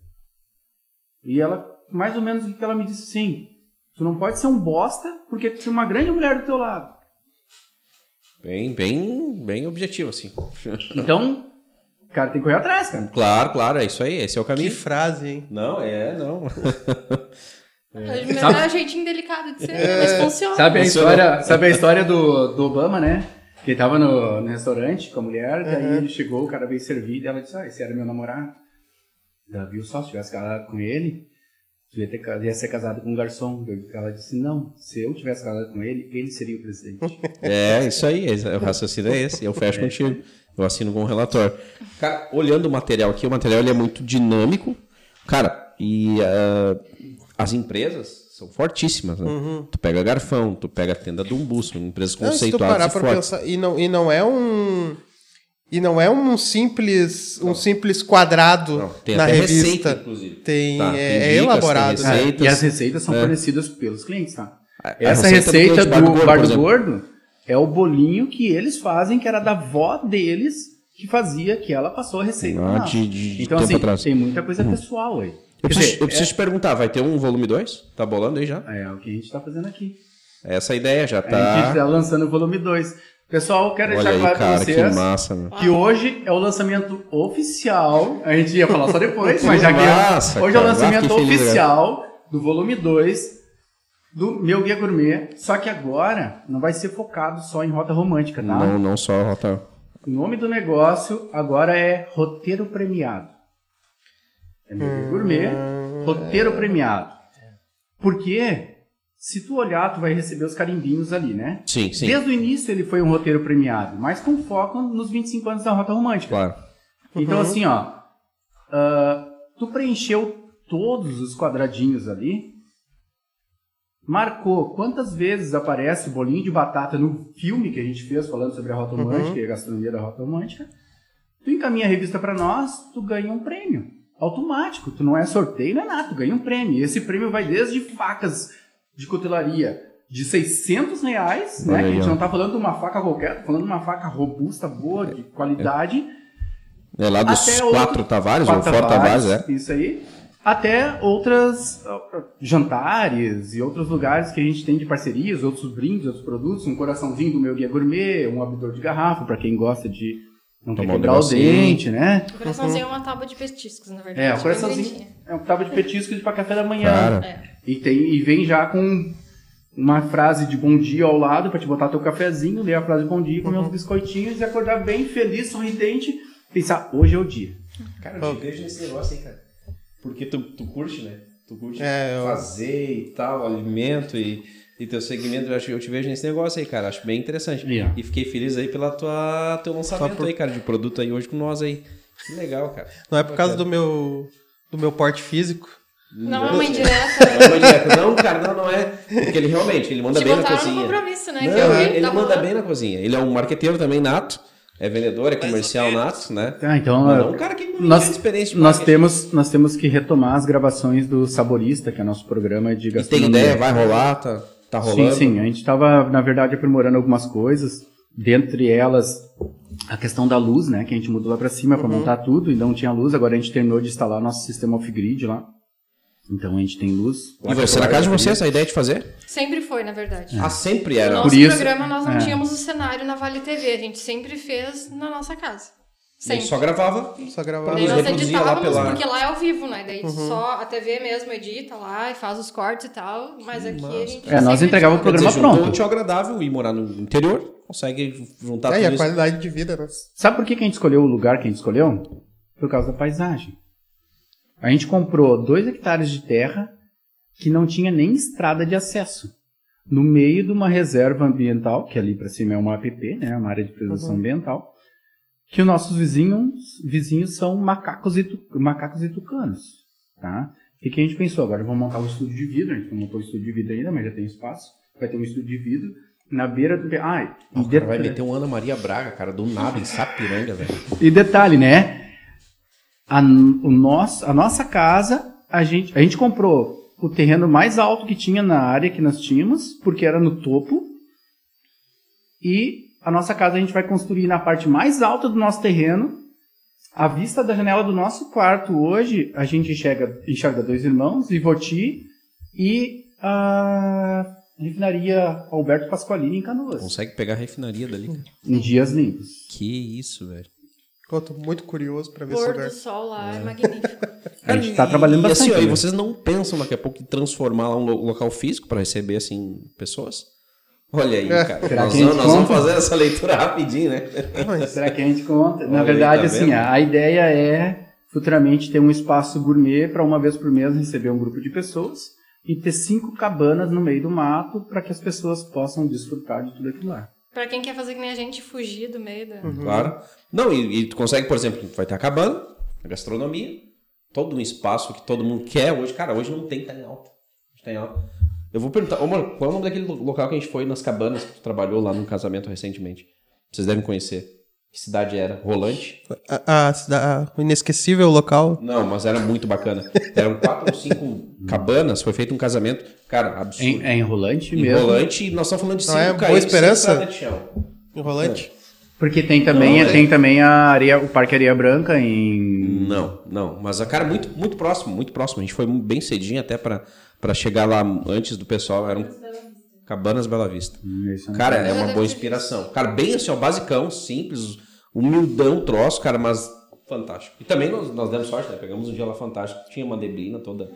E ela, mais ou menos o que ela me disse, sim, tu não pode ser um bosta porque tu tem uma grande mulher do teu lado. Bem, bem, bem objetivo, assim. Então, cara tem que correr atrás, cara. Claro, claro, é isso aí. Esse é o Que caminho. frase, hein? Não, é, não. Mas Sabe- é um jeitinho delicado de ser, né? mas funciona. Sabe a história, sabe a história do, do Obama, né? Que ele tava no, no restaurante com a mulher, daí ele chegou, o cara veio servir, e ela disse, ah, esse era meu namorado. Ela viu só, se tivesse casado com ele, ia, ter, ia ser casado com um garçom. Ela disse, não, se eu tivesse casado com ele, ele seria o presidente. É, isso aí. esse- O raciocínio é esse. Eu fecho contigo. Eu assino com o relatório. Cara, olhando o material aqui, o material ele é muito dinâmico. Cara, e ah, as empresas são fortíssimas, né? Tu pega Garfão, tu pega a tenda do Umbu, são empresas Não, se tu conceituadas parar e pensar, e não, e não é um e não é um simples um simples quadrado Não, tem na até revista. receita, inclusive. Tem, Tá, é, tem é dicas, elaborado. tem né? e as receitas são É. fornecidas pelos clientes, tá? Essa receita do receita do Bar do Gordo, Bar do. Gordo é o bolinho que eles fazem, que era da avó deles, que fazia, que ela passou a receita. Ah, de- de- então, assim, atrás. tem muita coisa pessoal aí. Eu preciso, dizer, eu preciso te perguntar, vai ter um volume 2? Tá bolando aí já? É, é o que a gente tá fazendo aqui. Essa é a ideia já A gente tá. tá lançando o volume 2. Pessoal, quero Olha deixar claro pra cara, que vocês massa, meu. que hoje é o lançamento oficial. A gente ia falar só depois, mas já que Massa, hoje é o cara. lançamento Ah, fiquei feliz oficial do volume 2 do meu Guia Gourmet. Só que agora não vai ser focado só em rota romântica, tá? Não, não só rota. O nome do negócio agora é Roteiro Premiado. É meu Guia Gourmet, Roteiro Premiado. Porque se tu olhar, tu vai receber os carimbinhos ali, né? Sim, sim. Desde o início ele foi um roteiro premiado, mas com foco nos 25 anos da Rota Romântica. Claro. Então, assim, ó, ah, tu preencheu todos os quadradinhos ali, marcou quantas vezes aparece o bolinho de batata no filme que a gente fez falando sobre a Rota Romântica e a gastronomia da Rota Romântica. Tu encaminha a revista para nós, tu ganha um prêmio. Automático, tu não é sorteio, não é nada, tu ganha um prêmio. E esse prêmio vai desde facas de cutelaria de 600 reais, né? Olha Que a gente não tá falando de uma faca qualquer, tá falando de uma faca robusta, boa, de qualidade. É lá dos quatro outro- Tavares, Quatro ou Fora Tavares, é. Isso aí. Até outras jantares e outros lugares que a gente tem de parcerias, outros brindes, outros produtos, um coraçãozinho do meu guia gourmet, um abridor de garrafa para quem gosta de não Tomar um quebrar o negocinho. dente, né? O coraçãozinho é uma tábua de petiscos, na verdade. É, o coraçãozinho é um tava de petisco de para café da manhã. Cara. É. E tem e vem já com uma frase de bom dia ao lado pra te botar teu cafezinho, ler a frase de bom dia, comer uns biscoitinhos e acordar bem feliz, sorridente, pensar, hoje é o dia. Cara, eu te vejo nesse negócio aí, cara. Porque tu, tu curte, né? Tu curte É, eu- fazer e tal, alimento e, e teu segmento. Eu, acho, eu te vejo nesse negócio aí, cara. Acho bem interessante. Yeah. E fiquei feliz aí pela tua teu lançamento por- aí, cara, de produto aí hoje com nós aí. Que legal, cara. Não é por causa do meu, do meu porte físico. Não é uma indireta. Não, direto. não, cara, não, não é. Porque ele realmente, ele manda Te bem na cozinha. compromisso, né? Não, que eu vi, ele tá manda bem na cozinha. Ele é um marqueteiro também nato. É vendedor, é comercial nato, né? Tá, então, é, não um cara que nós, experiência nós, temos, nós temos que retomar as gravações do Saborista, que é nosso programa de E tem gastronomia. ideia, vai rolar, tá, tá Sim, rolando. sim. A gente estava, na verdade, aprimorando algumas coisas. Dentre elas, a questão da luz, né? Que a gente mudou lá para cima para montar tudo e não tinha luz. Agora a gente terminou de instalar nosso sistema off-grid lá. Então a gente tem luz. E ser na casa de vocês a ideia de fazer? Sempre foi, na verdade. Ah, sempre No era. nosso Por isso- programa nós não é. tínhamos o cenário na Vale TV, a gente sempre fez na nossa casa. Sempre. só gravava. Só gravar. Daí Eles nós editávamos, pela- porque lá é ao vivo, né? Daí só a TV mesmo edita lá e faz os cortes e tal, mas aqui a gente. É, nós entregava o programa dizer, juntou pronto. útil ao agradável e morar no interior, consegue juntar É, e a isso. qualidade de vida, né? Sabe por que, que a gente escolheu o lugar que a gente escolheu? Por causa da paisagem. A gente comprou dois hectares de terra que não tinha nem estrada de acesso. No meio de uma reserva ambiental, que ali para cima é uma APP, né, uma área de preservação ambiental, que os nossos vizinhos, vizinhos são macacos e, tu- macacos e tucanos. Tá? O que, a gente pensou? Agora vamos montar um estúdio de vidro. A gente não montou o estúdio de vidro ainda, mas já tem espaço. Vai ter um estúdio de vidro na beira do. Ah, e vai meter um Ana Maria Braga, cara, do nada, em Sapiranga, velho. e detalhe, né? A, o nosso, a nossa casa, a gente, a gente comprou o terreno mais alto que tinha na área que nós tínhamos, porque era no topo. E a nossa casa a gente vai construir na parte mais alta do nosso terreno. A vista da janela do nosso quarto hoje, a gente enxerga, enxerga dois irmãos, Ivoti e a refinaria Alberto Pasqualini em Canoas. Consegue pegar a refinaria dali, cara. Em dias limpos. Que isso, velho. Eu tô muito curioso pra ver O esse lugar. do sol lá é, magnífico. A gente tá trabalhando e, bastante, E assim, ó, né? vocês não pensam daqui a pouco em transformar lá um lo- local físico para receber, assim, pessoas? Olha aí, É. cara. Será Nós, vamos, nós vamos fazer essa leitura rapidinho, né? Será que a gente conta? Na Olha aí, verdade, tá assim, vendo? a ideia é futuramente ter um espaço gourmet para uma vez por mês receber um grupo de pessoas e ter cinco cabanas no meio do mato para que as pessoas possam desfrutar de tudo aquilo lá. pra quem quer fazer que nem a gente fugir do meio da. Claro. Não, e, e tu consegue, por exemplo, vai ter a cabana, a gastronomia, todo um espaço que todo mundo quer hoje. Cara, hoje não tem, tá em alta. Tá em alta. Eu vou perguntar, ô, mano, qual é o nome daquele lo- local que a gente foi nas cabanas que tu trabalhou lá no casamento recentemente? Vocês devem conhecer. Que cidade era? Rolante? a, a, cida- o inesquecível local. Não, mas era muito bacana. Eram quatro ou cinco cabanas, foi feito um casamento, cara, absurdo. É, é enrolante mesmo. Enrolante, e nós estamos falando de Não cinco é Boa Esperança? de chão. Enrolante. Porque tem também, Não, é. tem também a areia, o Parque Areia Branca em. Não, não. Mas a cara muito, muito próximo, muito próximo. A gente foi bem cedinho até pra pra chegar lá antes do pessoal. Eram Cabanas Bela Vista. Não Cara, é uma boa inspiração. Cara, bem assim, ó, basicão, simples, humildão troço, cara, mas fantástico. E também nós, nós demos sorte, né? Pegamos um dia lá fantástico, tinha uma neblina toda.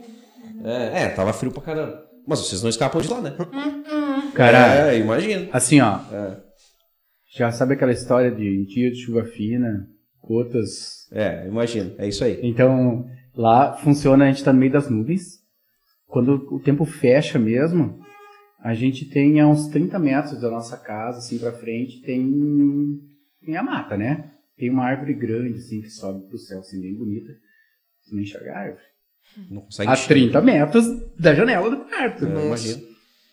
É, é, tava frio pra caramba. Mas vocês não escapam de lá, né? Cara, É, imagina. assim, ó. É. Já sabe aquela história de dia de chuva fina, gotas É, imagina. É isso aí. Então, lá funciona, a gente tá no meio das nuvens. Quando o tempo fecha mesmo, a gente tem a uns 30 metros da nossa casa, assim, pra frente, tem, tem a mata, né? Tem uma árvore grande, assim, que sobe pro céu, assim, bem bonita. Você não enxerga a árvore. Não consegue A enxergar. 30 metros da janela do quarto. É, imagino.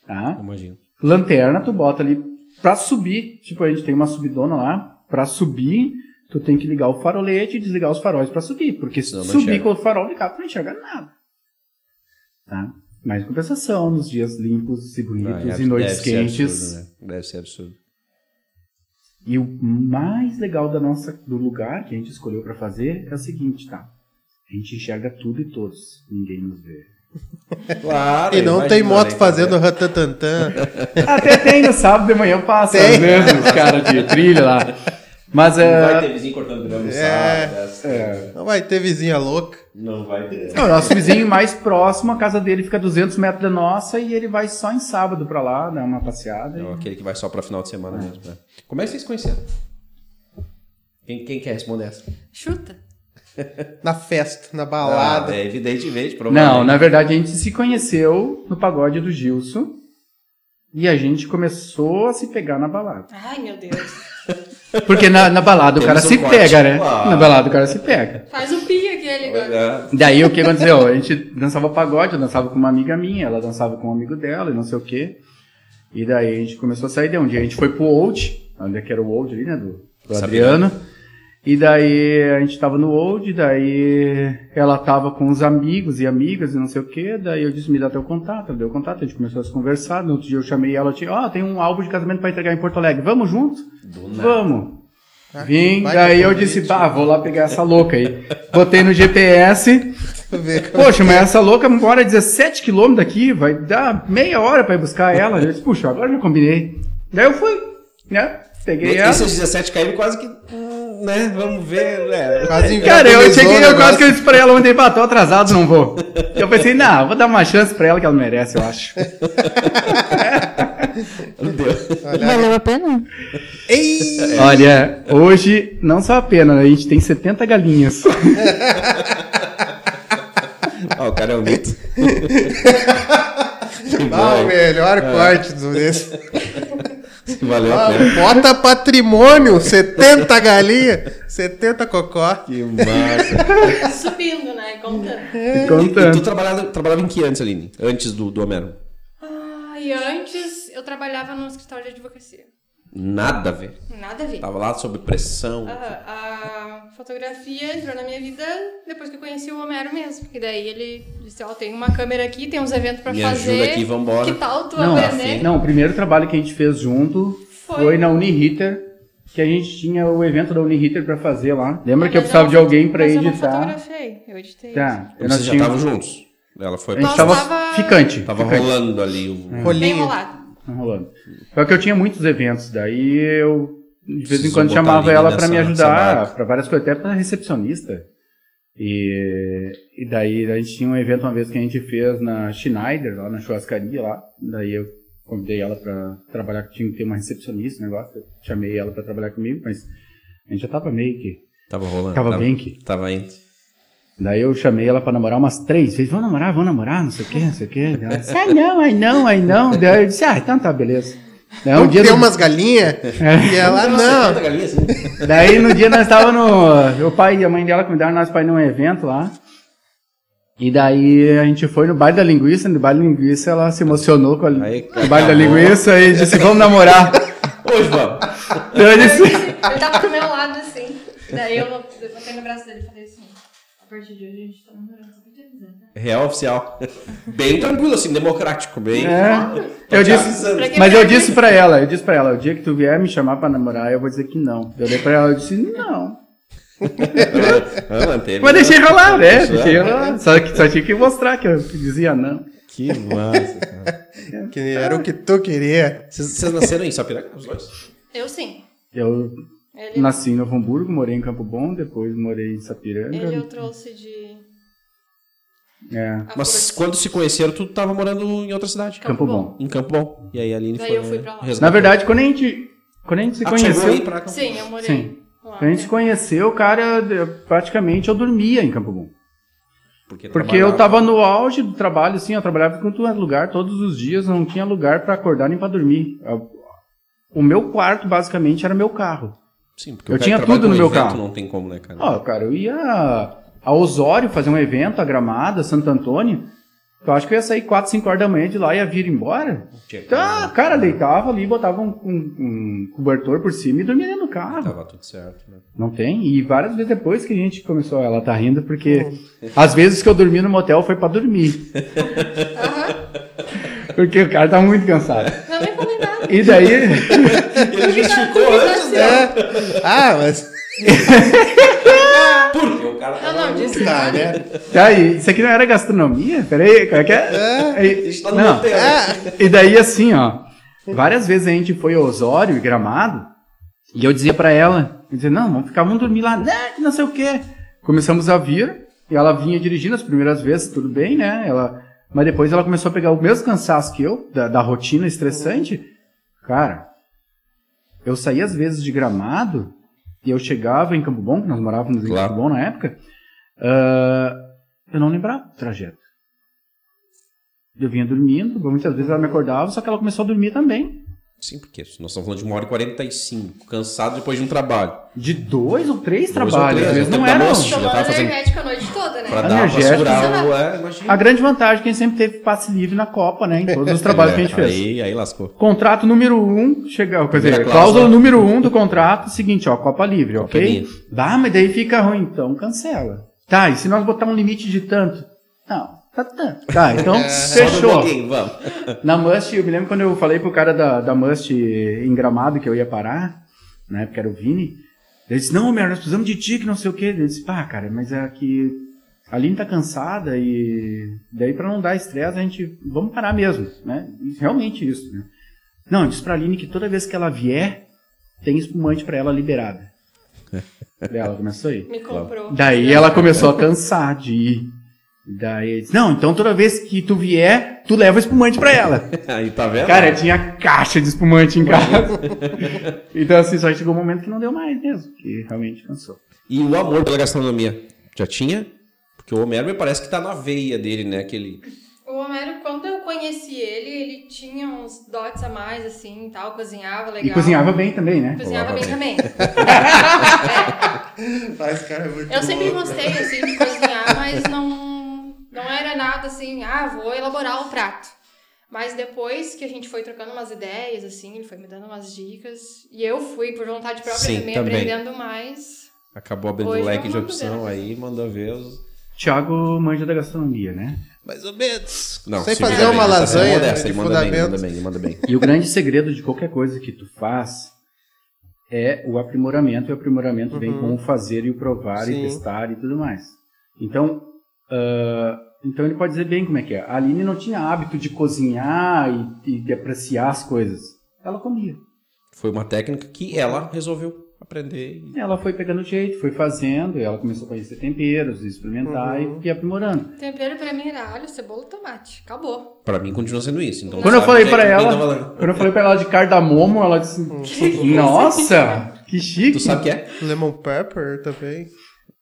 Tá? Imagino. Lanterna, tu bota ali pra subir. Tipo, a gente tem uma subidona lá. Pra subir, tu tem que ligar o farolete e desligar os faróis pra subir. Porque se tu subir enxerga. com o farol ligado, tu não enxerga nada. Tá? Mas em compensação, nos dias limpos e bonitos Ah, e noites deve ser quentes. absurdo, né? Deve ser absurdo. E o mais legal da nossa, do lugar que a gente escolheu pra fazer é o seguinte, tá? A gente enxerga tudo e todos. Ninguém nos vê. Claro. E não tem moto né, fazendo cara? ratatantã. Até tem no sábado de manhã passa, Tem. às vezes, os caras de trilha lá. Mas Não é. vai ter vizinho cortando grama no É. sábado. essa- é, Não vai ter vizinha louca. Não vai ter. o nosso vizinho mais próximo, a casa dele fica a 200 metros da nossa e ele vai só em sábado pra lá, dar uma passeada. É e- aquele que vai só pra final de semana mesmo. né? Como é que vocês conheceram? Quem, quem quer responder essa? Chuta. Na festa, na balada. Ah, é evidentemente, Não, provavelmente. na verdade a gente se conheceu no pagode do Gilson e a gente começou a se pegar na balada. Ai, meu Deus. Porque na, na balada o cara um se corte. pega, né? Na balada o cara se pega. Faz o pi aquele agora. É, Daí o que aconteceu? A gente dançava pagode, eu dançava com uma amiga minha, ela dançava com um amigo dela e não sei o quê. E daí a gente começou a sair de um dia. A gente foi pro Old, onde é que era o Old ali, né? Do, do Sabia. Adriano. E daí a gente tava no Old, daí ela tava com os amigos e amigas e não sei o quê. Daí eu disse, me dá teu contato. Ela deu o contato, a gente começou a se conversar. No outro dia eu chamei ela, eu disse, ó, tem um álbum de casamento pra entregar em Porto Alegre, vamos junto? do nada. Vamos. Ah, Vim, daí que eu disse, pá, vou lá pegar essa louca aí. Botei no GPS, Poxa, mas essa louca mora 17 quilômetros daqui, vai dar meia hora pra ir buscar ela. Eu disse, puxa, agora já combinei. Daí eu fui, né? Peguei E ela. esses 17 caíram quase que. Né? Vamos ver, né? Quase Cara, eu cheguei, eu quase que eu disse pra ela ontem, pá, tô atrasado, não vou. Eu pensei, não, vou dar uma chance pra ela que ela merece, eu acho. Valeu a pena? Ei! Olha, hoje, não só a pena, né? a gente tem 70 galinhas. Ah, o cara é um mito. Ah, o melhor corte do desse. Valeu a Ah, pena. bota patrimônio, 70 galinhas, 70 cocó. Que massa. Subindo, né? Contando. E, e Contando. tu trabalhava, trabalhava em que antes, Aline? Antes do, do Homero? Ah, e antes eu trabalhava no escritório de advocacia. Nada a ver. Nada a ver. Tava lá sob pressão. Ah, a fotografia entrou na minha vida depois que eu conheci o Homero mesmo. Porque daí ele disse, ó, tem uma câmera aqui, tem uns eventos pra Me fazer. ajuda aqui, vambora. Que tal tu Não, aprender? não, o primeiro trabalho que a gente fez junto Foi. foi, na Uniriter, que a gente tinha o evento da Uniriter pra fazer lá. Lembra que eu Mas precisava de alguém pra mas Eu não editar? fotografei, eu editei. Tá, Então nós vocês já estavam juntos. Ela foi. A gente tava, tava- ficante. Tava ficante. rolando ali o. Bem Rolinho. enrolado. Tá rolando. Só que eu tinha muitos eventos, daí eu de vez em quando chamava ela pra me ajudar pra várias coisas, até pra recepcionista. E, e daí a gente tinha um evento uma vez que a gente fez na Schneider, lá na churrascaria lá. Daí eu convidei ela pra trabalhar, tinha que ter uma recepcionista, negócio. Eu chamei ela pra trabalhar comigo, mas a gente já tava meio que. Tava rolando. Tava bem que. Tava indo. Daí eu chamei ela pra namorar umas três vezes. Vamos namorar, vamos namorar, não sei o quê, não sei o quê. Ela disse, ai não, ai não, ai não. Daí eu disse, ah, então tá, beleza. Daí, um dia do- umas galinhas? E ela, não. galinha assim. Daí no dia nós estávamos no. O pai e a mãe dela convidaram nós para ir num evento lá. E daí a gente foi no baile da linguiça. No baile da linguiça ela se emocionou com, a, Aí, o baile da linguiça e disse: Vamos namorar. Hoje vamos. Daí eu disse: Ele tava pro meu lado assim. Daí eu botei no braço dele e falei partir de hoje a gente tá namorando, só pra te avisar, né? Real oficial. Bem tranquilo, assim, democrático. Bem. é. Tô Eu disse, mas eu disse pra ela, eu disse pra ela, o dia que tu vier me chamar pra namorar, eu vou dizer que não. Eu olhei pra ela e disse, não. Ah, manteve. Mas deixei rolar, né? Deixei rolar. Só, que, só tinha que mostrar que eu dizia não. Que massa, cara. Que era o que tu queria. Vocês, vocês nasceram em Sapiranga, os dois? Eu sim. Eu Ele, nasci em Novo Hamburgo, morei em Campo Bom, depois morei em Sapiranga. ele eu trouxe de. É, Mas quando se conheceram, tu tava morando em outra cidade. Campo Bom. Em Campo Bom. E aí a Aline Daí foi. eu fui pra lá. resgatou. Na verdade, quando a gente, quando a gente se Ah, conheceu, pra Campo Sim, eu morei. Sim. lá. quando a gente se conheceu, cara, praticamente eu dormia em Campo Bom. Porque, Porque eu trabalhava- tava no auge do trabalho, assim, eu trabalhava em todo lugar, todos os dias, não tinha lugar pra acordar nem pra dormir. Eu- O meu quarto, basicamente, era meu carro. Sim, porque eu tinha tudo no meu evento carro. Não tem como, né, cara? Ó, cara, eu ia a Osório fazer um evento, a Gramada, Santo Antônio. Eu acho que eu ia sair 4, 5 horas da manhã de lá e ia vir embora. Tinha que- Tá, cara, deitava ali, botava um, um- um cobertor por cima e dormia dentro do carro. Tava tudo certo, né? Não tem? E várias vezes depois que a gente começou, ela tá rindo porque às vezes que eu dormi no motel foi pra dormir. porque o cara tá muito cansado. Não, nem falei nada. E daí, Ele justificou antes, né? É. Ah, mas. Porque o cara Não, tava... não, disse Tá, nada. né? tá aí, isso aqui não era gastronomia? Peraí, como é que é? Aí- Isso tá no não, motel. É. E daí assim, ó, várias vezes a gente foi a Osório e Gramado E eu dizia pra ela, eu dizia, não, vamos ficar, vamos dormir lá, né, que não sei o quê. Começamos a vir, e ela vinha dirigindo as primeiras vezes, tudo bem, né? Ela, mas depois ela começou a pegar o mesmo cansaço que eu, da, da rotina estressante. Cara, eu saía às vezes de gramado, e eu chegava em Campo Bom, que nós morávamos em Claro. Campo Bom na época, ah, eu não lembrava do trajeto. Eu vinha dormindo, muitas vezes ela me acordava, só que ela começou a dormir também. Sim, porque nós estamos falando de uma hora e 45, cansado depois de um trabalho. De dois ou três Dois ou trabalhos, três, vezes né? não era. Tomando fazendo- energética a noite toda, né? Pra dar, pra segurar o... É, imagina. A grande vantagem é que a gente sempre teve passe livre na Copa, né? Em todos os trabalhos que a gente fez. Aí, aí lascou. Contrato número um, chega, quer dizer, cláusula número um do contrato, seguinte, ó, Copa Livre, Copa ok? Livre. Bah, mas daí fica ruim, então cancela. Tá, e se nós botar um limite de tanto? Não, tá. Tá, então no fechou. bloguinho, vamos. Na Must, eu me lembro quando eu falei pro cara da, da Must em Gramado que eu ia parar, na época era o Vini, ele disse, não, Mer, nós precisamos de ti, que não sei o quê. Ele disse, pá, cara, mas é que a Aline tá cansada e daí pra não dar estresse a gente, vamos parar mesmo, né? Realmente isso, né? Não, eu disse pra Aline que toda vez que ela vier, tem espumante pra ela liberada. Daí ela começou aí. Me comprou. Daí ela começou a cansar de ir. Daí ele disse, não, então toda vez que tu vier, tu leva espumante pra ela. Aí, tá vendo? Cara, tinha caixa de espumante em casa. então assim, só chegou um momento que não deu mais mesmo, que realmente cansou. E o amor pela gastronomia? Já tinha? Porque o Homero me parece que tá na veia dele, né? Aquele... O Homero, quando eu conheci ele, ele tinha uns dotes a mais, assim, tal, cozinhava legal. E cozinhava bem também, né? Cozinhava bem também. Mas, cara, é muito Eu sempre gostei, assim, de cozinhar, mas não, não era nada assim, ah, vou elaborar o prato. Mas depois que a gente foi trocando umas ideias, assim, ele foi me dando umas dicas. E eu fui, por vontade própria, Sim, também, também. aprendendo mais. Acabou abrindo Hoje o leque de opção ver. aí, mandou ver os... Thiago manja da gastronomia, né? Mais ou menos. Não, segura fazer bem, uma tá lasanha modesto, de ele manda bem, manda bem, ele manda bem. E o grande segredo de qualquer coisa que tu faz é o aprimoramento, e o aprimoramento vem com o fazer e o provar Sim. e testar e tudo mais. Então, ah, então ele pode dizer bem como é que é. A Aline não tinha hábito de cozinhar e, e de apreciar as coisas. Ela comia. Foi uma técnica que ela resolveu aprender. e- Ela foi pegando jeito, foi fazendo, e ela começou a conhecer temperos, experimentar e e aprimorando. Tempero pra mim era alho, cebola e tomate. Acabou. Pra mim continua sendo isso. Então, Quando eu falei é pra que- tá ela, falando? quando eu falei pra ela de cardamomo, ela disse: Nossa, que chique! Tu sabe o que é? Lemon pepper também.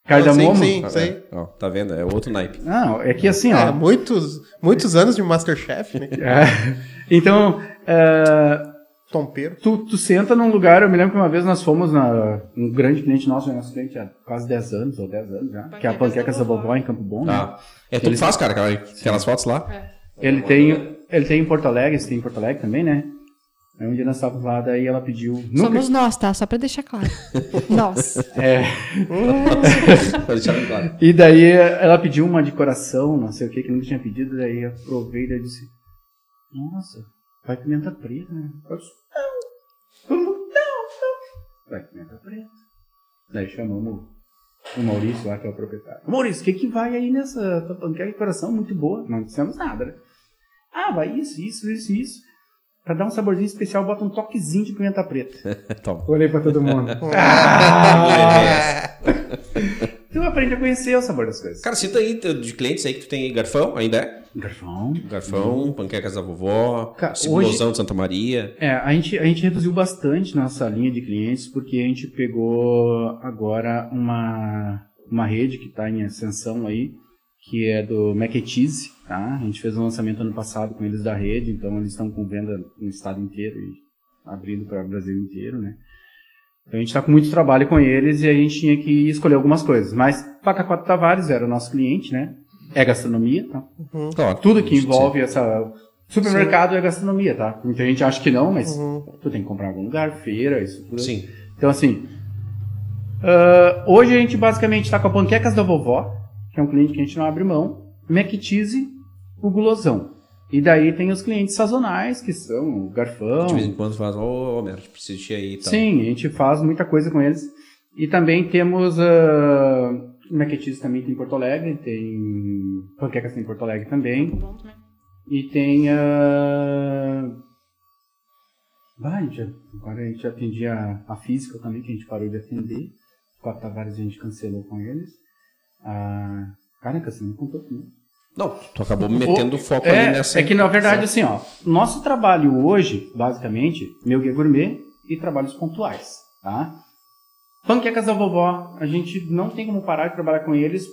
Cardamomo? Sim, sim, Ah, sei. é. Ó, tá vendo? É outro naipe. Não, é que assim, É, ó. muitos, muitos anos de Masterchef, né? É. Então, é, Tompeiro. tu, tu senta num lugar, eu me lembro que uma vez nós fomos na um grande cliente nosso, nosso cliente há quase 10 anos, ou 10 anos já, que é a Panquecas da Vovó em Campo Bom, né? Tá. É tu que faz, cara, aquela- aquelas fotos lá? É. Ele tem, ele tem em Porto Alegre, esse tem em Porto Alegre também, né? Aí um dia nós estávamos lá, daí ela pediu... Nunca, Somos nós, tá? Só pra deixar claro. nós. é, pra deixar bem claro. E daí ela pediu uma de coração, não sei o que, que nunca tinha pedido, daí eu provei e disse, nossa, vai pimenta preta, né? Eu disse, não, não, não, não. Vai pimenta preta. Daí chamamos o Maurício lá, que é o proprietário. Maurício, o que que vai aí nessa tua panqueca de coração? Muito boa. Não dissemos nada, né? Ah, vai isso, isso, isso, isso. Pra dar um saborzinho especial, bota um toquezinho de pimenta preta. Toma. Olhei pra todo mundo. Ah! tu aprende a conhecer o sabor das coisas. Cara, cita aí de clientes aí que tu tem aí, garfão, ainda é? Garfão. Garfão, panquecas da vovó, cibulosão de Santa Maria. É, a gente, a gente reduziu bastante nossa linha de clientes porque a gente pegou agora uma, uma rede que está em ascensão aí, que é do Mac and Cheese, tá? A gente fez um lançamento ano passado com eles da rede, então eles estão com venda no estado inteiro e abrindo para o Brasil inteiro, né? Então a gente está com muito trabalho com eles e a gente tinha que escolher algumas coisas. Mas Faca 4 Tavares era o nosso cliente, né? É gastronomia, tá? Claro, Tudo que Sim. envolve essa. Supermercado é gastronomia, tá? Muita gente acha que não, mas Uhum. tu tem que comprar em algum lugar, feira, isso tudo. Sim. Então, assim. ah, hoje a gente basicamente está com a Panquecas da Vovó, que é um cliente que a gente não abre mão, Cheese, o Gulosão. E daí tem os clientes sazonais, que são o Garfão. De vez em quando faz, ô, ô, Mero, preciso de aí e tal. Sim, a gente faz muita coisa com eles. E também temos. Uh, Mac Cheese também tem em Porto Alegre, tem. Panquecas tem em Porto Alegre também. Bom também. E tem a. Bah, a gente, já- agora a gente atendia a, a física também, que a gente parou de atender. Quatro Tavares a gente cancelou com eles. Ah, caraca, você não contou comigo. Não, tu acabou metendo foco é, ali nessa. É que na verdade, assim, ó, nosso trabalho hoje, basicamente, meu guia gourmet e trabalhos pontuais, tá? Panquecas da vovó, a gente não tem como parar de trabalhar com eles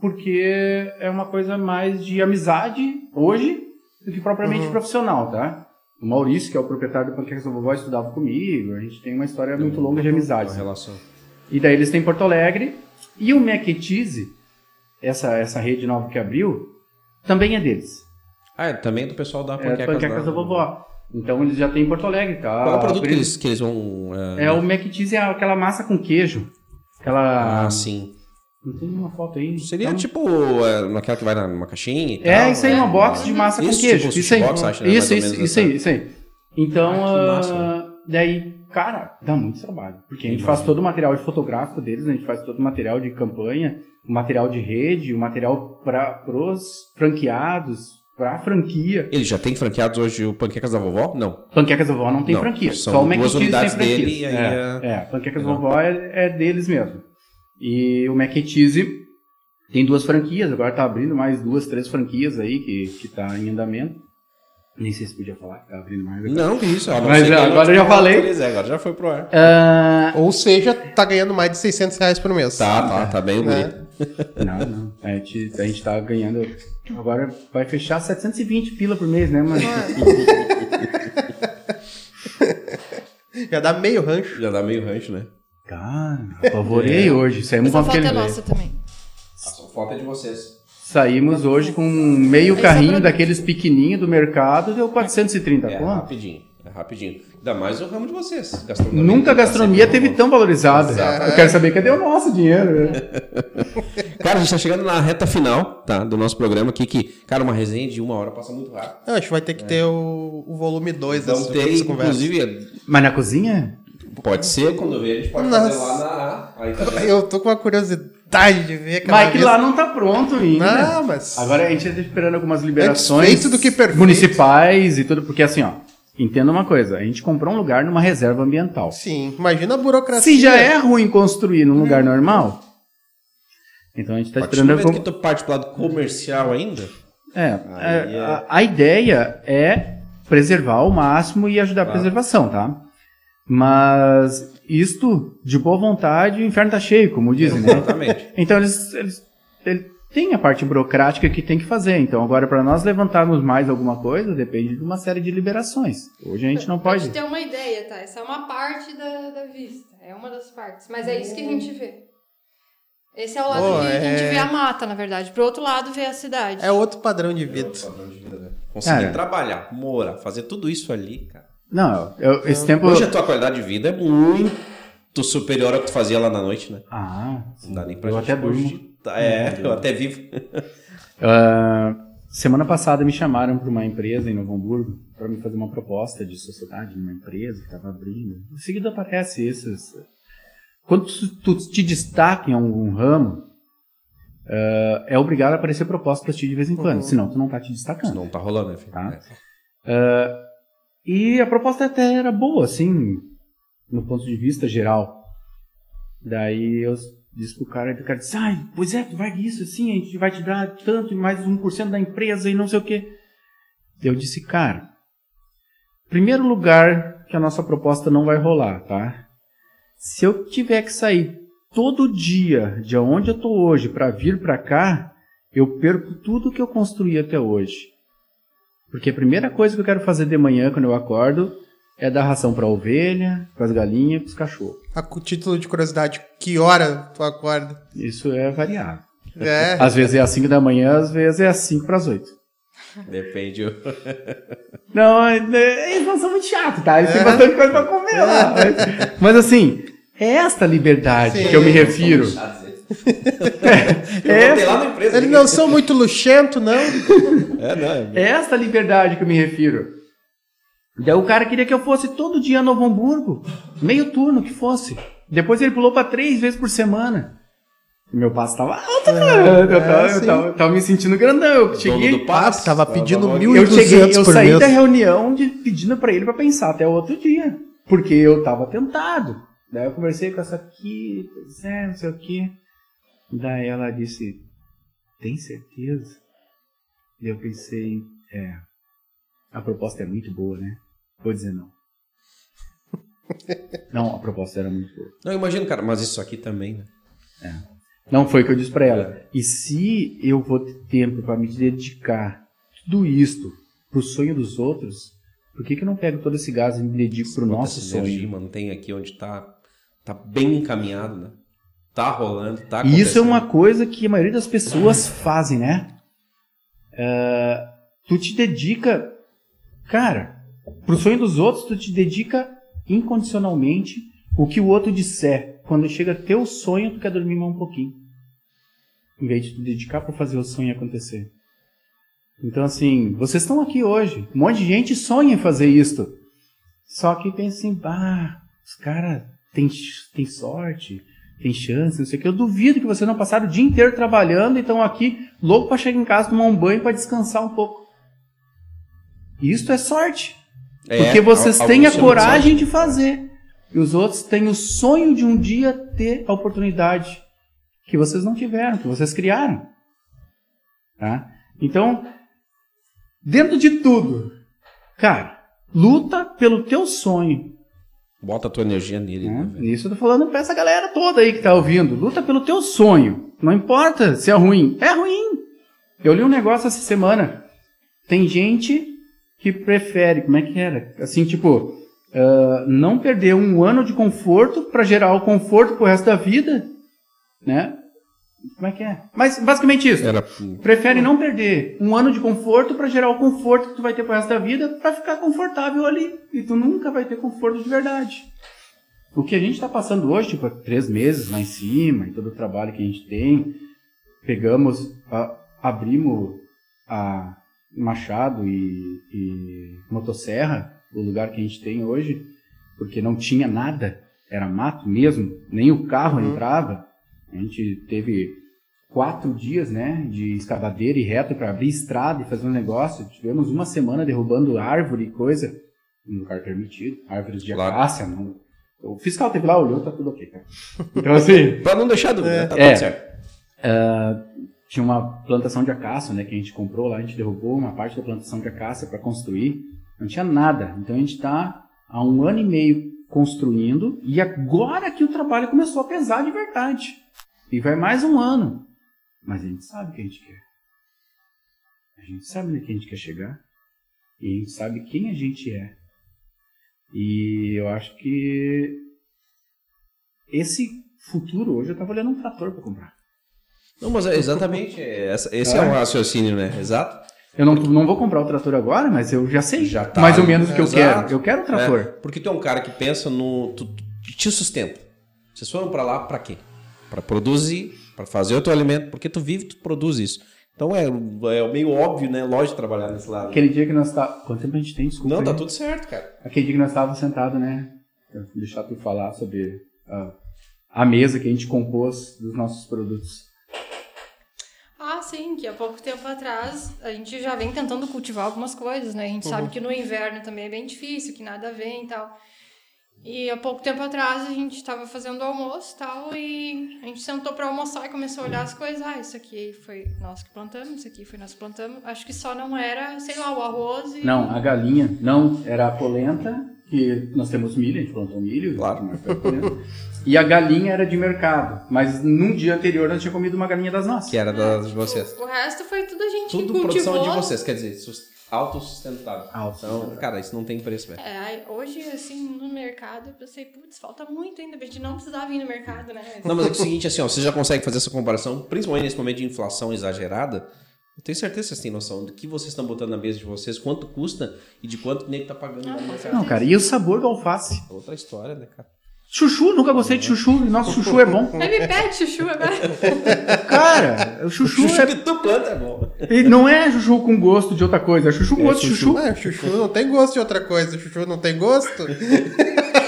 porque é uma coisa mais de amizade hoje do que propriamente profissional, tá? O Maurício, que é o proprietário do Panquecas da Vovó, estudava comigo, a gente tem uma história muito longa de amizade. Uma relação. E daí eles têm Porto Alegre. E o Mac Cheese, essa, essa rede nova que abriu, também é deles. Ah, é também do pessoal da É Panquecas, panquecas da vovó. Então eles já têm em Porto Alegre, tá? Qual é o produto que eles, que eles vão. é, É o Mac Cheese, é aquela massa com queijo. Aquela... Ah, sim. Não tem uma foto aí. Seria Então- tipo é, naquela que vai numa caixinha e tal. É, isso aí, né? uma box de massa Isso, com queijo. tipo isso aí. box, acho, né? Isso, isso, isso aí, isso aí. Então, Ah, ah, daí, cara, dá muito trabalho. Porque a gente faz todo o material de fotográfico deles, a gente faz todo o material de campanha, o material de rede, o material para pros franqueados, pra franquia. Ele já tem franqueados hoje o Panquecas da Vovó? Não. Panquecas Vovó não tem Não, franquia. são Só o Mac duas Cheese tem unidades franquia. dele é, é- é, Panquecas Legal. Vovó é, é deles mesmo. E o Mac tem duas franquias, agora tá abrindo mais duas, três franquias aí que, que tá em andamento. Nem sei se podia falar que tá abrindo mais. Não, isso. ó, não Mas, sei é, quem agora eu já falei. autorizei, Agora já foi pro ar. Ah, Ou seja, tá ganhando mais de 600 reais por mês. Tá, tá, tá bem Né? bonito. não, não. A gente, a gente tá ganhando. Agora vai fechar 720 pila por mês, né, mano? Já dá meio rancho. Já dá meio rancho, né? Cara, apavorei hoje. Saímos com Essa foto aquele. é nossa também. A foto é de vocês. Saímos hoje com meio é carrinho daqueles pequenininhos do mercado, deu 430 É conto. rapidinho. É rapidinho. Ainda mais o ramo de vocês. Gastronomia. Nunca a tá gastronomia teve tão valorizada. Exato. Eu quero saber cadê o nosso dinheiro. né? Cara, a gente tá chegando na reta final, tá? Do nosso programa aqui, que, cara, uma resenha de uma hora passa muito rápido. Não, acho que vai ter que ter o, o volume 2 Vamos dessa, ter, conversa. inclusive, Mas na cozinha? pode ser, quando ver, a gente pode Nossa. fazer lá na... Aí tá? Eu tô com uma curiosidade de ver aquela Mas que vez- lá não tá pronto ainda. Não, mas... Agora a gente tá esperando algumas liberações do que perfeito. municipais e tudo, porque assim, ó, entenda uma coisa, a gente comprou um lugar numa reserva ambiental. Sim, imagina a burocracia. Se já é ruim construir num lugar normal, então a gente tá A do esperando... momento com- que tu parte pro lado comercial ainda, É, Aí é, é- A, a ideia é preservar ao máximo e ajudar a Claro. preservação, tá? Mas isto, de boa vontade, o inferno tá cheio, como dizem, né? exatamente. Então eles, eles, ele tem a parte burocrática que tem que fazer. Então agora para nós levantarmos mais alguma coisa depende de uma série de liberações. Hoje a gente não pode. te ter uma ideia, tá? Essa é uma parte da, da vista. É uma das partes. Mas é isso que a gente vê. Esse é o lado Pô, que a gente é- vê a mata, na verdade. Pro outro lado, vê a cidade. É outro padrão de vida. Conseguir Cara. trabalhar, morar, fazer tudo isso ali, cara. Não, eu, esse tempo. Hoje a tua qualidade de vida é muito superior ao que tu fazia lá na noite, né? Ah, Não dá nem pra eu gente até cogitar. É, eu até vivo. Ah, semana passada me chamaram para uma empresa em Novo Hamburgo para me fazer uma proposta de sociedade numa empresa que estava abrindo. Em seguida aparece esses. Quando tu, tu te destaca em algum ramo, ah, é obrigado a aparecer proposta para ti de vez em quando, senão tu não tá te destacando. Não tá rolando, né, filho? Tá. É. E a proposta até era boa, assim, no ponto de vista geral. Daí eu disse pro cara, e o cara disse, ai, pois é, tu vai isso assim, a gente vai te dar tanto e mais 1% da empresa e não sei o quê. Eu disse, cara, primeiro lugar que a nossa proposta não vai rolar, tá? Se eu tiver que sair todo dia de onde eu tô hoje para vir para cá, eu perco tudo que eu construí até hoje. Porque a primeira coisa que eu quero fazer de manhã quando eu acordo é dar ração para ovelha, para as galinhas, para os cachorros. A título de curiosidade, que hora tu acorda? Isso é variável. É. Às vezes é às 5 da manhã, às vezes é às 5 para as 8. Depende. Não, é- é- eles não são muito chatos, tá? Eles têm bastante coisa para comer lá. Mas, mas, assim, é esta liberdade Sim. que eu me refiro. na empresa. Eles não são muito luxento, não? É, não. é- É esta liberdade que eu me refiro. Daí o cara queria que eu fosse todo dia a Novo Hamburgo, meio turno que fosse. Depois ele pulou para três vezes por semana. E meu passo tava alto, cara. Eu, tava, eu sim. tava- eu tava me sentindo grandão. Eu Dono cheguei. do passe. Ah, tava pedindo mil- Eu cheguei, 1.200 eu por saí mês. da reunião de, pedindo pra ele pra pensar até o outro dia. Porque eu tava tentado. Daí eu conversei com essa aqui, é, não sei o quê. Daí ela disse, tem certeza? E eu pensei, é, a proposta é muito boa, né? Vou dizer não. Não, a proposta era muito boa. Não, imagino, cara, mas isso aqui também, né? Não foi o que eu disse pra ela. E se eu vou ter tempo pra me dedicar tudo isto pro sonho dos outros, por que, que eu não pego todo esse gás e me dedico pro nosso essa energia, sonho? mantém aqui onde tá, tá bem encaminhado, né? Tá rolando, tá E isso é acontecendo. uma coisa que a maioria das pessoas fazem, né? É, tu te dedica, cara, pro sonho dos outros, tu te dedica incondicionalmente o que o outro disser. Quando chega teu sonho, tu quer dormir mais um pouquinho. Em vez de te dedicar para fazer o sonho acontecer. Então, assim, vocês estão aqui hoje. Um monte de gente sonha em fazer isto. Só que pensa assim, bah, os caras têm tem sorte, tem chance, não sei o que. Eu duvido que vocês não passaram o dia inteiro trabalhando e estão aqui louco para chegar em casa, tomar um banho para descansar um pouco. Isto é sorte. É, Porque vocês têm a de coragem sorte. de fazer. E os outros têm o sonho de um dia ter a oportunidade que vocês não tiveram, que vocês criaram. Tá? Então, dentro de tudo, cara, luta pelo teu sonho. Bota a tua energia nele. Né? né, velho? Isso eu tô falando pra essa galera toda aí que tá ouvindo. Luta pelo teu sonho. Não importa se é ruim. É ruim. Eu li um negócio essa semana. Tem gente que prefere, como é que era? Assim, tipo, ah, não perder um ano de conforto pra gerar o conforto pro resto da vida, né? Como é que é? Mas basicamente isso. Era, Prefere não perder um ano de conforto pra gerar o conforto que tu vai ter pro resto da vida pra ficar confortável ali. E tu nunca vai ter conforto de verdade. O que a gente tá passando hoje, tipo, três meses lá em cima, e todo o trabalho que a gente tem, pegamos, a- abrimos a Machado e, e Motosserra, o lugar que a gente tem hoje, porque não tinha nada, era mato mesmo, nem o carro entrava. A gente teve quatro dias, né, de escavadeira e reta para abrir estrada e fazer um negócio. Tivemos uma semana derrubando árvore e coisa, no lugar permitido, árvores de Claro. acácia. Não... O fiscal teve lá, olhou, tá tudo ok, cara. Então, assim, pra não deixar dúvida, tá É. tudo certo. ah, tinha uma plantação de acácia, né, que a gente comprou lá, a gente derrubou uma parte da plantação de acácia para construir. Não tinha nada. Então a gente está há um ano e meio construindo e agora que o trabalho começou a pesar de verdade. E vai mais um ano. Mas a gente sabe o que a gente quer. A gente sabe onde que a gente quer chegar. E a gente sabe quem a gente é. E eu acho que esse futuro hoje eu tava olhando um trator para comprar. Não, mas é exatamente, é essa- esse é o raciocínio, né? Exato. Eu não, não vou comprar o trator agora, mas eu já sei Já tá. mais ou menos o que eu Exato. quero. Eu quero o trator. É, porque tu é um cara que pensa no. Tu, te sustenta. Vocês foram pra lá pra quê? Pra produzir, pra fazer o teu alimento, porque tu vive, tu produz isso. Então é, é meio óbvio, né? Lógico trabalhar nesse lado. Aquele dia que nós tá Quanto tempo a gente tem? Desculpa. Não, tá aí. tudo certo, cara. Aquele dia que nós estávamos sentados, né? Vou deixar tu falar sobre a, a mesa que a gente compôs dos nossos produtos. Ah, sim, que há pouco tempo atrás a gente já vem tentando cultivar algumas coisas, né? A gente sabe que no inverno também é bem difícil, que nada vem e tal. E há pouco tempo atrás a gente estava fazendo almoço e tal, e a gente sentou para almoçar e começou a olhar as coisas. Ah, isso aqui foi nós que plantamos, isso aqui foi nós que plantamos. Acho que só não era, sei lá, o arroz e. Não, a galinha. Não, era a polenta, que nós temos milho, a gente plantou milho. Claro. a polenta. E a galinha era de mercado. Mas num dia anterior nós tínhamos comido uma galinha das nossas. Que era das de vocês. O resto foi tudo a gente Tudo que cultivou. produção de vocês, quer dizer, autossustentável. Autossustentável. Então, cara, isso não tem preço, velho. É, hoje, assim, no mercado, eu pensei, putz, falta muito ainda, a gente não precisava ir no mercado, né? Não, mas é é o seguinte, assim, ó, você já consegue fazer essa comparação, principalmente nesse momento de inflação exagerada. Eu tenho certeza que vocês têm noção do que vocês estão botando na mesa de vocês, quanto custa e de quanto o nego tá pagando mercado. Não, cara, e o sabor do alface? Outra história, né, cara? Chuchu, nunca gostei de chuchu, e nosso chuchu é bom. Ele me pede chuchu agora. Cara, o chuchu, Chuchu é... que tu planta é bom. ele não é chuchu com gosto de outra coisa, é chuchu com gosto de chuchu. Ué, chuchu não tem gosto de outra coisa. Chuchu não tem gosto?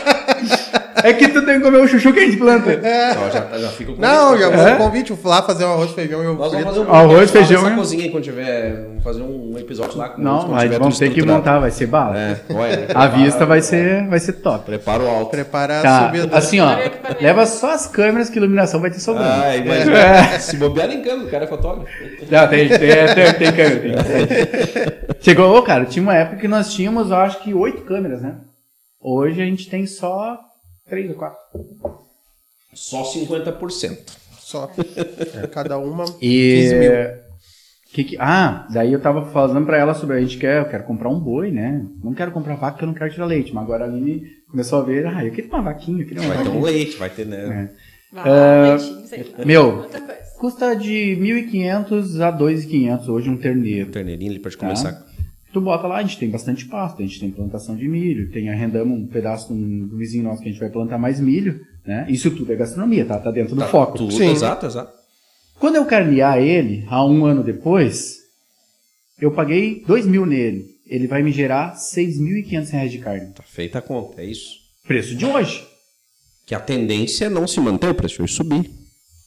É que tu tem que comer o chuchu que a gente planta. Ó, já, já fica o Não, convite. já É? vou um convite, lá fazer um arroz, feijão e ovo Nós vamos fazer um Arroz, feijão, nessa hein? cozinha aí quando tiver. Vamos fazer um episódio lá com Não, mas tiver vamos ter que montar, vai ser bala. É, olha, A vista vai ser, vai ser top. Prepara o alto. Preparar a Tá, subida. assim ó, o leva só as câmeras que a iluminação vai ter sobrando. Ah, imagina. Se bobear em câmera, o cara é fotógrafo. Não, tem, tem, tem, tem câmera. Tem. Chegou, cara, tinha uma época que nós tínhamos, eu acho que oito câmeras, né? Hoje a gente tem só três ou quatro. Só 50%. Só. Cada uma. E 15 mil. que que- ah, daí eu tava falando pra ela sobre a gente quer, eu quero comprar um boi, né? Não quero comprar vaca porque eu não quero tirar leite. Mas agora a Aline começou a ver, ah, eu queria uma vaquinha, eu queria uma Vai ter vaquinha. um leite, vai ter, né? Ah, isso aí. meu. Custa de 1.500 a 2.500 hoje um terneiro. Um terneirinho ali pra te Tá. começar. Tu bota lá, a gente tem bastante pasto, a gente tem plantação de milho, tem arrendamos um pedaço um do vizinho nosso que a gente vai plantar mais milho, né? Isso tudo é gastronomia, tá? Tá dentro do Tá, foco. Tudo, Sim. exato, exato. Quando eu carnear ele, há um ano depois, eu paguei 2 mil nele. Ele vai me gerar 6.500 reais de carne. Tá feita a conta, é isso. Preço de hoje. Que a tendência é não se manter o preço, é subir.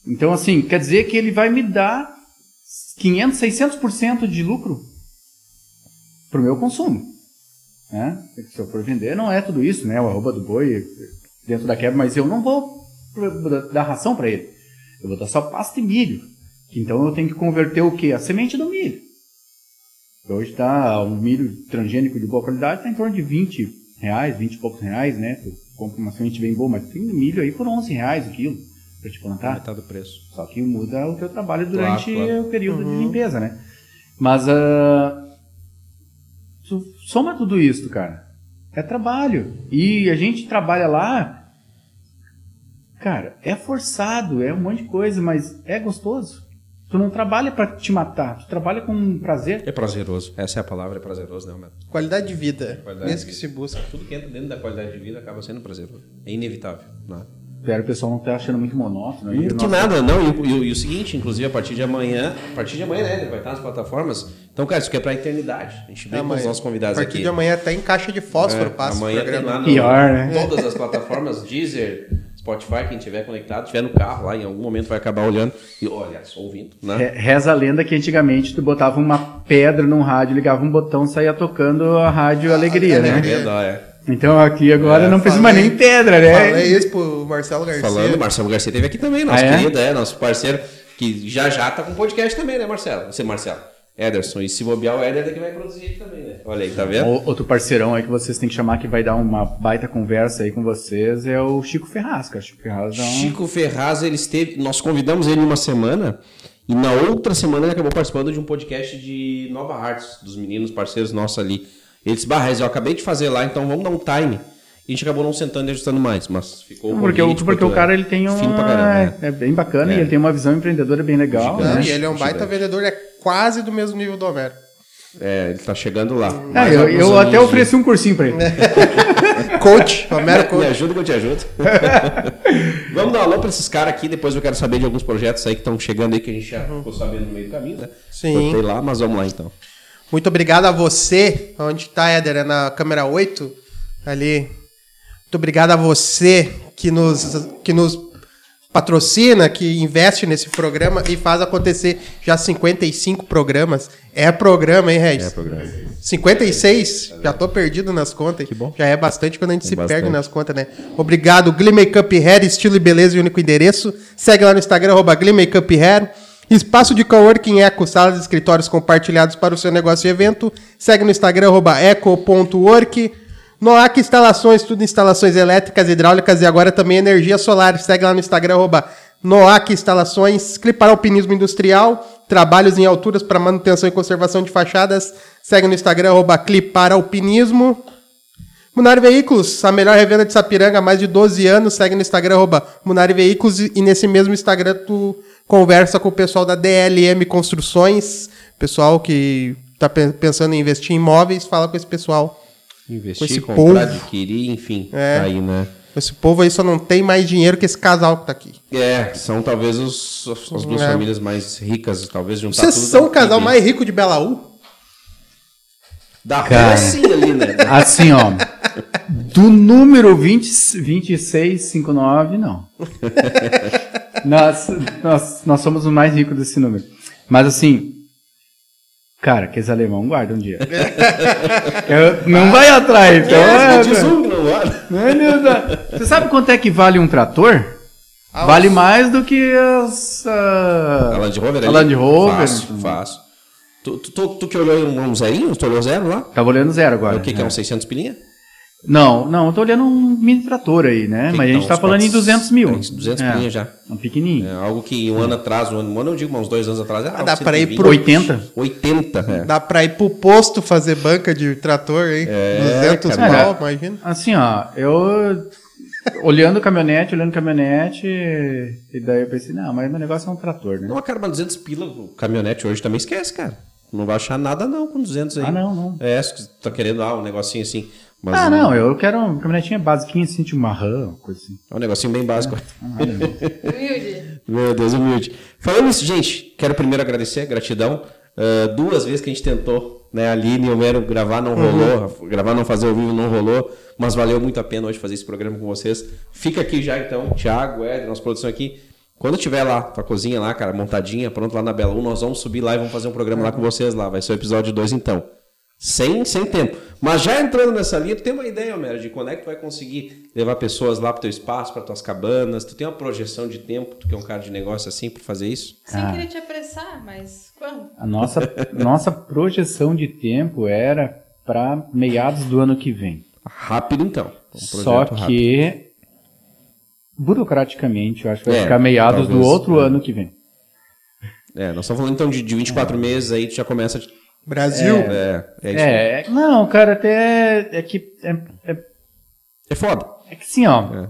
Então, assim, quer dizer que ele vai me dar 500, 600% de lucro pro meu consumo. Né? Se eu for vender, não é tudo isso, né? O arroba do boi dentro da quebra, mas eu não vou dar ração para ele. Eu vou dar só pasta e milho. Então eu tenho que converter o quê? A semente do milho. Hoje tá um milho transgênico de boa qualidade, tá em torno de 20 reais, 20 e poucos reais, né? Tu compra uma semente bem boa, mas tem milho aí por 11 reais o quilo para te plantar. Metade do preço. Só que muda o teu trabalho durante Claro, claro. o período de limpeza, né? Mas tu soma tudo isso, cara. É trabalho. E a gente trabalha lá, cara, é forçado, é um monte de coisa, mas é gostoso. Tu não trabalha pra te matar, tu trabalha com prazer. É prazeroso. Essa é a palavra, é prazeroso, né, Roberto? Qualidade de vida. Qualidade Isso de que vida. se busca. Tudo que entra dentro da qualidade de vida acaba sendo prazeroso. É inevitável. Né? Espero que o pessoal não esteja achando muito monótono. aí. Que nada, não. E, o- e o- e o seguinte, inclusive, a partir de amanhã, a partir de amanhã, né? Ele vai estar nas plataformas. Então, cara, isso aqui é pra eternidade. A gente vem com os nossos A convidados partir aqui. de amanhã até em caixa de fósforo É, passa o amanhã tem programa. lá no, Pior, né? todas as plataformas, Deezer, Spotify, quem tiver conectado, tiver no carro lá, em algum momento vai acabar olhando e, olha, só ouvindo, né? Re- Reza a lenda que antigamente tu botava uma pedra num rádio, ligava um botão, saía tocando a rádio Alegria, né? É, dá, é. Então aqui agora É, não precisa mais nem pedra, né? Falei isso pro Marcelo Garcia. Falando, Marcelo Garcia teve aqui também, nosso Ah, é? querido, é, nosso parceiro, que já já tá com podcast também, né, Marcelo? Você, Marcelo. Ederson, e se bobear o Éder é que vai produzir aqui também, né? Olha aí, tá vendo? Outro parceirão aí que vocês têm que chamar que vai dar uma baita conversa aí com vocês é o Chico Ferraz, cara. Chico Ferraz é um... Chico Ferraz, ele esteve. Nós convidamos ele uma semana e na outra semana ele acabou participando de um podcast de Nova Arts, dos meninos parceiros nossos ali. Ele disse: Barra, eu acabei de fazer lá, então vamos dar um time. E a gente acabou não sentando e ajustando mais, mas ficou. Porque, o, convite, porque o cara ele tem um. Fino pra caramba, né? é, é bem bacana É. e ele tem uma visão empreendedora bem legal. Não, né? e ele é um baita Gigante. vendedor, é quase do mesmo nível do Homero. É, ele tá chegando lá. Ah, Mais eu, eu até ofereci um cursinho pra ele. Coach, Homero Me Coach. ajuda que eu te ajudo. Vamos dar um alô pra esses caras aqui, depois eu quero saber de alguns projetos aí que estão chegando aí, que a gente já ficou sabendo no meio do caminho, né? Sim. Cortei lá, mas vamos lá então. Muito obrigado a você. Onde tá, Éder? É na câmera 8? Ali. Muito obrigado a você que nos, que nos patrocina, que investe nesse programa e faz acontecer já 55 programas. É programa, hein, Regis? É, programa. 56? Já tô perdido nas contas. Que bom. Já é bastante quando a gente se bastante. perde nas contas, né? Obrigado, Glee Makeup Hair, estilo e beleza e único endereço. Segue lá no Instagram, arroba Glee Makeup Hair. Espaço de coworking Eco, salas e escritórios compartilhados para o seu negócio e evento. Segue no Instagram, eco.work. Noac Instalações, tudo instalações elétricas, hidráulicas e agora também energia solar. Segue lá no Instagram, Noac Instalações. Clipar Alpinismo Industrial, trabalhos em alturas para manutenção e conservação de fachadas. Segue no Instagram, arroba Clipar Alpinismo. Munari Veículos, a melhor revenda de Sapiranga há mais de 12 anos. Segue no Instagram, arroba Munari Veículos. E nesse mesmo Instagram tu conversa com o pessoal da DLM Construções. Pessoal que tá pe- pensando em investir em imóveis, fala com esse pessoal. Com Investir, esse comprar, povo. adquirir, enfim. É. tá aí, né? Esse povo aí só não tem mais dinheiro que esse casal que tá aqui. É, são talvez os, as duas É. famílias mais ricas, talvez juntar Vocês tudo são o casal mais rico de Belaú? Da Cara. rua sim ali, né? Assim, ó. Do número 20, 2659, não. nós, nós, nós somos os mais ricos desse número. Mas assim, cara, que esse alemão guarda um dia. Eu- não vai atrás, então. É, é, diz um não guarda. Da- Você sabe quanto é que vale um trator? Ah, vale os- mais do que as. ah, A Land Rover? A Land Rover. Fácil, fácil. Tu, tu, tu, tu que olhou um, um zerinho? Tu olhou zero lá? Tava olhando zero agora. o que, que é É. um 600 pilinha? Não, não, eu tô olhando um mini trator aí, né? Que Mas a gente tá tá falando em 400 200 mil. tem 200 é, pilinha já. Um pequenininho. É algo que um ano atrás, um ano, um ano eu digo, mas uns dois anos atrás era Ah, dá pra ir 120. pro- 80? 80, é. Dá pra ir pro posto fazer banca de trator, hein? É, 200 cara. pau, imagina. Assim, ó, eu olhando caminhonete, olhando caminhonete, e daí eu pensei, não, mas meu negócio é um trator, né? Não, cara, mas 200 pila, o caminhonete hoje também esquece, cara. Não vai achar nada não com 200 aí. Ah, não, não. É, se tu tá querendo ah, um negocinho assim. Mas Ah, não, eu quero uma caminhonetinha basiquinha, assim, tipo uma RAM, coisa assim. É um negocinho bem básico. Humilde. Meu Deus, humilde. Falando isso, gente, quero primeiro agradecer, gratidão. Ah, duas vezes que a gente tentou, né, Aline e o Mero gravar, não rolou. Gravar, não fazer ao vivo, não rolou. Mas valeu muito a pena hoje fazer esse programa com vocês. Fica aqui já então, Thiago, Ed, nossa produção aqui. Quando tiver lá, tua cozinha lá, cara, montadinha, pronto lá na Bela 1, nós vamos subir lá e vamos fazer um programa lá com vocês lá. Vai ser o episódio 2 então. Sem, sem tempo. Mas já entrando nessa linha, tu tem uma ideia, Homero, de quando é que tu vai conseguir levar pessoas lá pro teu espaço, para tuas cabanas? Tu tem uma projeção de tempo, tu que é um cara de negócio assim, para fazer isso? Sem Ah. querer te apressar, mas quando? A nossa, nossa projeção de tempo era para meados do ano que vem. Rápido então. Um Só projeto rápido. que, burocraticamente, eu acho que vai É, ficar meados do talvez, outro é. ano que vem. É, nós estamos falando então de, de 24 meses aí, tu já começa. a- Brasil. É, é, isso. É, é- não, cara, até é que é, é, É foda. é que assim, ó. É.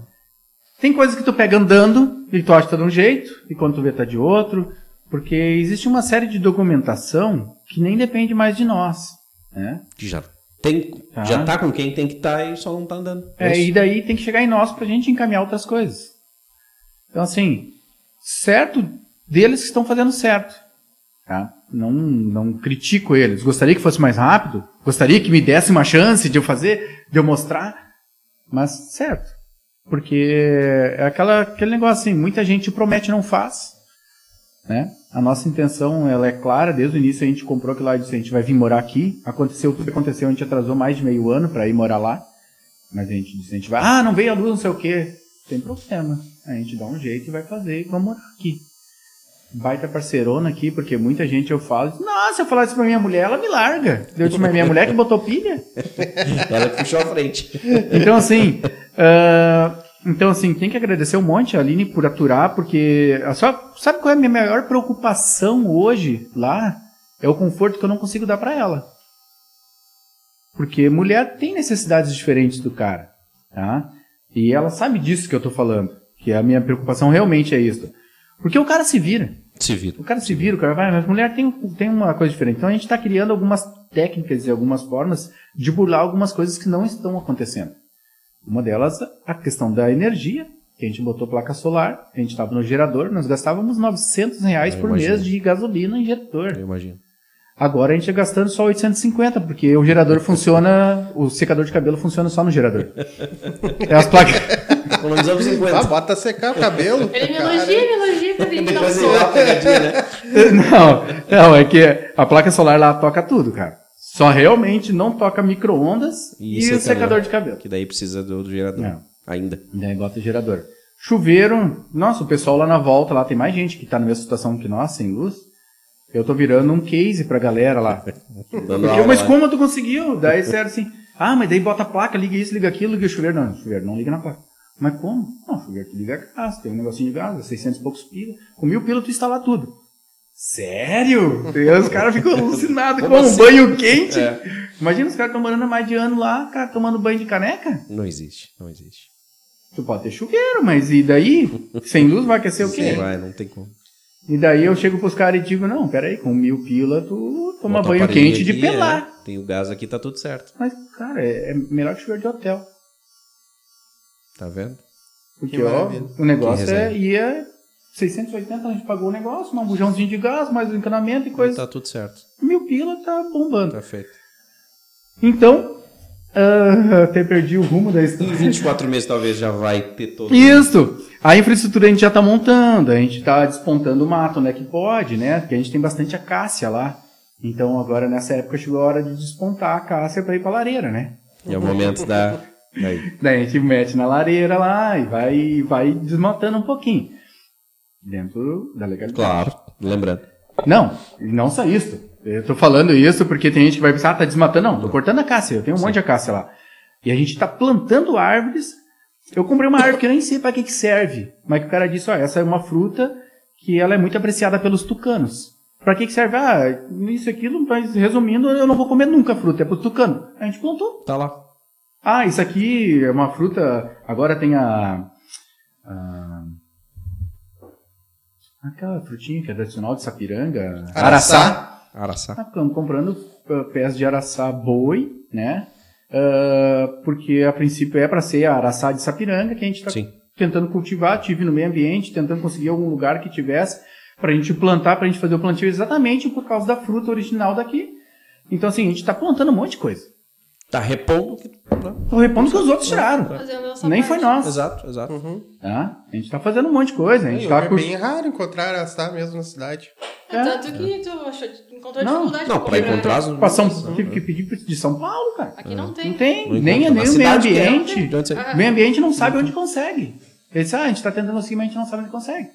Tem coisas que tu pega andando e tu acha que tá de um jeito, e quando tu vê tá de outro, porque existe uma série de documentação que nem depende mais de nós, né? Que já tem. Tá. Já tá com quem tem que estar e só não tá andando. É, isso. e daí tem que chegar em nós pra gente encaminhar outras coisas. Então, assim, certo deles que estão fazendo certo. Tá? Não, não critico eles. Gostaria que fosse mais rápido. Gostaria que me desse uma chance de eu fazer, de eu mostrar. Mas certo. Porque é aquela, aquele negócio assim, muita gente promete e não faz. Né? A nossa intenção ela é clara, desde o início a gente comprou aquilo lá e disse, a gente vai vir morar aqui. Aconteceu tudo que aconteceu, a gente atrasou mais de meio ano para ir morar lá. Mas a gente disse, a gente vai, ah, não veio a luz, não sei o quê. Tem problema. A gente dá um jeito e vai fazer e vamos morar aqui. Baita parceirona aqui, porque muita gente eu falo, nossa, se eu falar isso pra minha mulher, ela me larga. Eu disse, mas minha mulher que botou pilha? Ela puxou a frente. Então, assim, ah, então, assim, tem que agradecer um monte a Aline por aturar, porque a só, sabe qual é a minha maior preocupação hoje lá? É o conforto que eu não consigo dar pra ela. Porque mulher tem necessidades diferentes do cara, tá? E ela sabe disso que eu tô falando, que a minha preocupação realmente é isso. Porque o cara se vira. Se vira. O cara se vira, o cara vai, mas mulher tem, tem uma coisa diferente. Então a gente está criando algumas técnicas e algumas formas de burlar algumas coisas que não estão acontecendo. Uma delas, a questão da energia, que a gente botou placa solar, a gente estava no gerador, nós gastávamos 900 reais Eu por imagino. mês de gasolina em gerador. Eu imagino. Agora a gente está gastando só 850, porque o gerador funciona, o secador de cabelo funciona só no gerador. É as placas. Economizamos 50. Ah, bota secar o cabelo. Ele me elogia, me elogia pra. Depois Não ele dá uma pegadinha, né? Não, não, é que a placa solar lá toca tudo, cara. Só realmente não toca micro-ondas e, o secador de cabelo. Que daí precisa do, do gerador. Não. Ainda. Daí bota o gerador. Chuveiro, nossa, o pessoal lá na volta, lá tem mais gente que tá na mesma situação que nós, sem luz. Eu tô virando um case pra galera lá. Porque, mas como tu conseguiu? Daí disseram assim, ah, mas daí bota a placa, liga isso, liga aquilo, liga o chuveiro. Não, o chuveiro não liga na placa. Mas como? Não, chuveiro tu liga gás, tem um negocinho de gás, é 600 e poucos pila. Com mil pila tu instala tudo. Sério? Os caras ficam alucinados com Como um assim? banho quente. É. Imagina os caras estão morando há mais de ano lá, cara, tomando banho de caneca. Não existe, não existe. Tu pode ter chuveiro, mas e daí? Sem luz vai aquecer o quê? Não vai, não tem como. E daí eu chego pros caras e digo, não, peraí, com mil pila tu toma Bota banho quente de aqui, pelar. é. Tem o gás aqui, tá tudo certo. Mas, cara, é, é melhor que chuveiro de hotel. Tá vendo? Porque, Que ó, o negócio Que é, ia 680, a gente pagou o negócio, um bujãozinho de gás, mais o encanamento e coisa. Tá tudo certo. Mil pila tá bombando. Tá feito. Então, ah, até perdi o rumo da história. Em 24 meses talvez já vai ter todo. Isso! A infraestrutura a gente já está montando, a gente está despontando o mato, né? Que pode, né? Porque a gente tem bastante acácia lá. Então agora nessa época chegou a hora de despontar a acácia para ir para lareira, né? E é o momento da. Aí. Daí a gente mete na lareira lá e vai, vai desmatando um pouquinho. Dentro da legalidade. Claro, lembrando. Não, não só isso. Eu tô falando isso porque tem gente que vai pensar, ah, tá desmatando. Não, tô cortando a cássia, eu tenho um monte de acácia lá. E a gente tá plantando árvores. Eu comprei uma árvore que eu nem sei para que, que serve. Mas que o cara disse, ó, essa é uma fruta que ela é muito apreciada pelos tucanos. Pra que, que serve? Ah, isso aquilo, mas resumindo, eu não vou comer nunca fruta, é pro tucano. A gente plantou. Tá lá. Ah, isso aqui é uma fruta. Agora tem a. a aquela frutinha que é tradicional de Sapiranga. Araçá. Araçá. Ah, Estamos comprando uh, pés de araçá boi, né? Ah, porque a princípio é para ser a araçá de Sapiranga que a gente está tentando cultivar, tive no meio ambiente, tentando conseguir algum lugar que tivesse para a gente plantar, para a gente fazer o plantio exatamente por causa da fruta original daqui. Então assim, a gente está plantando um monte de coisa. Tá repondo. Tô repondo que os outros tiraram. Fazendo essa Nem parte. foi nós. Exato, exato. Tá? A gente tá fazendo um monte de coisa. A gente tá é com... bem raro encontrar araçá mesmo na cidade. É, tanto que tu achou, encontrou Não, dificuldade Não, pra encontrar as. Pra São... Tive que pedir de São Paulo, cara. Aqui não tem. Não tem. Não nem nem o meio que é, ambiente. você- Ah. O meio ambiente não sabe onde consegue. Ele disse, ah, a gente tá tentando assim, mas a gente não sabe onde consegue.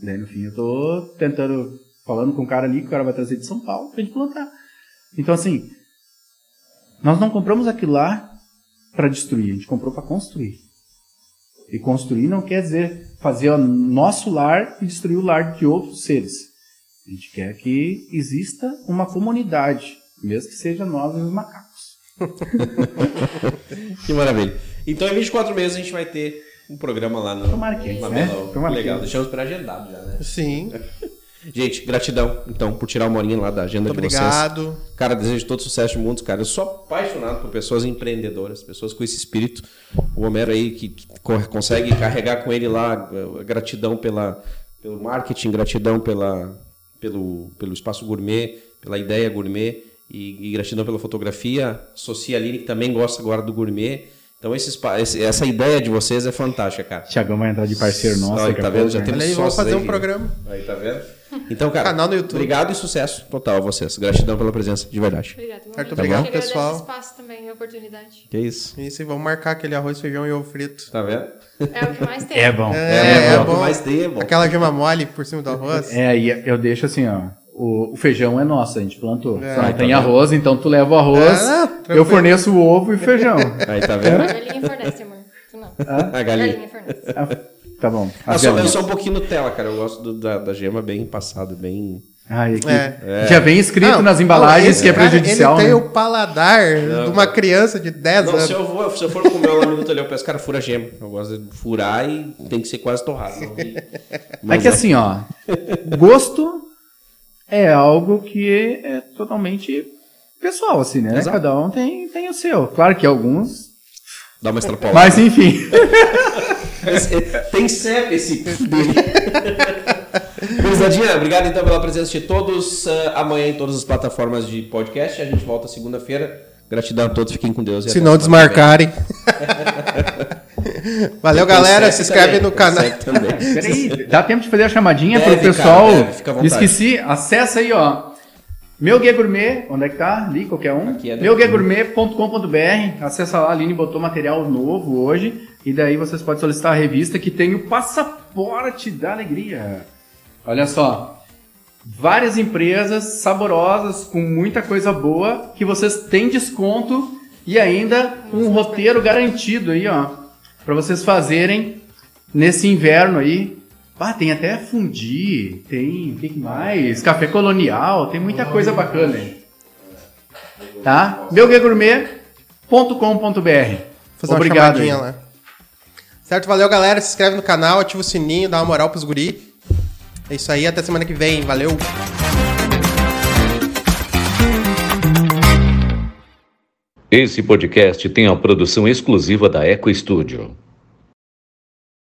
Daí, no fim, eu tô tentando, falando com o cara ali, que o cara vai trazer de São Paulo pra gente plantar. Então, assim, nós não compramos aquilo lá pra destruir, a gente comprou pra construir. E construir não quer dizer fazer o nosso lar e destruir o lar de outros seres. A gente quer que exista uma comunidade, mesmo que seja nós e os macacos. Que maravilha. Então, em 24 meses, a gente vai ter um programa lá no Tomara que, né? Tomara que. Legal, deixamos para agendado já, né? Sim. Gente, gratidão, então, por tirar uma horinha lá da agenda Muito de vocês. obrigado. Cara, desejo todo sucesso do mundo, cara. Eu sou apaixonado por pessoas empreendedoras, pessoas com esse espírito. O Homero aí que, que co- consegue carregar com ele lá eh, gratidão pela, pelo marketing, gratidão pela, pelo, pelo espaço gourmet, pela ideia gourmet e, e gratidão pela fotografia. Socialine, que também gosta agora do gourmet. Então, esse, esse- essa ideia de vocês é fantástica, cara. Tiagão vai entrar de parceiro nosso. Olha, daqui a tá vendo? Já né? temos Olha aí, vamos fazer um aí. programa. Aí, tá vendo? Então, cara, Canal no YouTube. obrigado e sucesso total a vocês. Gratidão pela presença, de verdade. Obrigado. Certo, Eu obrigado, que agradeço pessoal. o espaço também, a oportunidade. Que isso. Isso, e vamos marcar aquele arroz, feijão e ovo frito. Tá vendo? É o que mais tem. É bom. É, é bom, bom. mas tem, é bom. Aquela gema mole por cima do arroz. É, e eu deixo assim, ó. O, o feijão é nosso, a gente plantou. É. Só não Ah, tem tá arroz, então tu leva o arroz, Ah, eu forneço o ovo e o feijão. Aí, tá A vendo? galinha fornece, amor. Tu não. A galinha. Galinha fornece. Ah, tá bom. Eu só, eu só um pouquinho Nutella, cara. Eu gosto do- da, da gema bem passada, bem. Ai, aqui. É. Já vem escrito Não, nas embalagens esse que é cara, prejudicial, Ele tem né? o paladar de uma criança de 10 Não, anos. se eu, vou, se eu for comer no Nutella, eu peço, cara, fura gema. Eu gosto de furar e tem que ser quase torrado. não. É Mas que assim, ó, gosto é algo que é totalmente pessoal, assim, né? Exato. Cada um tem, tem o seu. Claro que alguns. Dá uma extrapolada. Mas enfim. Tem sempre esse dele. Gurizadinha, obrigado então pela presença de todos. Ah, amanhã em todas as plataformas de podcast. A gente volta segunda-feira. Gratidão a todos, fiquem com Deus. Se não desmarcarem. Valeu, galera. Se inscreve também, no canal. Peraí, dá tempo de fazer a chamadinha Deve, pro pessoal. cara, deve, fica à vontade. Esqueci, acessa aí, ó. Meu Guia Gourmet, onde é que tá? Ali, qualquer um. Aqui é Meuguiagourmet.com.br. Acessa lá, a Aline botou material novo hoje. E daí vocês podem solicitar a revista que tem o passaporte da alegria. Olha só. Várias empresas saborosas, com muita coisa boa, que vocês têm desconto e ainda um roteiro garantido aí, ó. Pra vocês fazerem nesse inverno aí. Ah, tem até fundi, tem, tem que mais, café colonial, tem muita coisa bacana aí. Tá? Uma Obrigado. Certo? Valeu, galera. Se inscreve no canal, ativa o sininho, dá uma moral pros guri. É isso aí, até semana que vem. Valeu. Esse podcast tem a produção exclusiva da Eco Studio.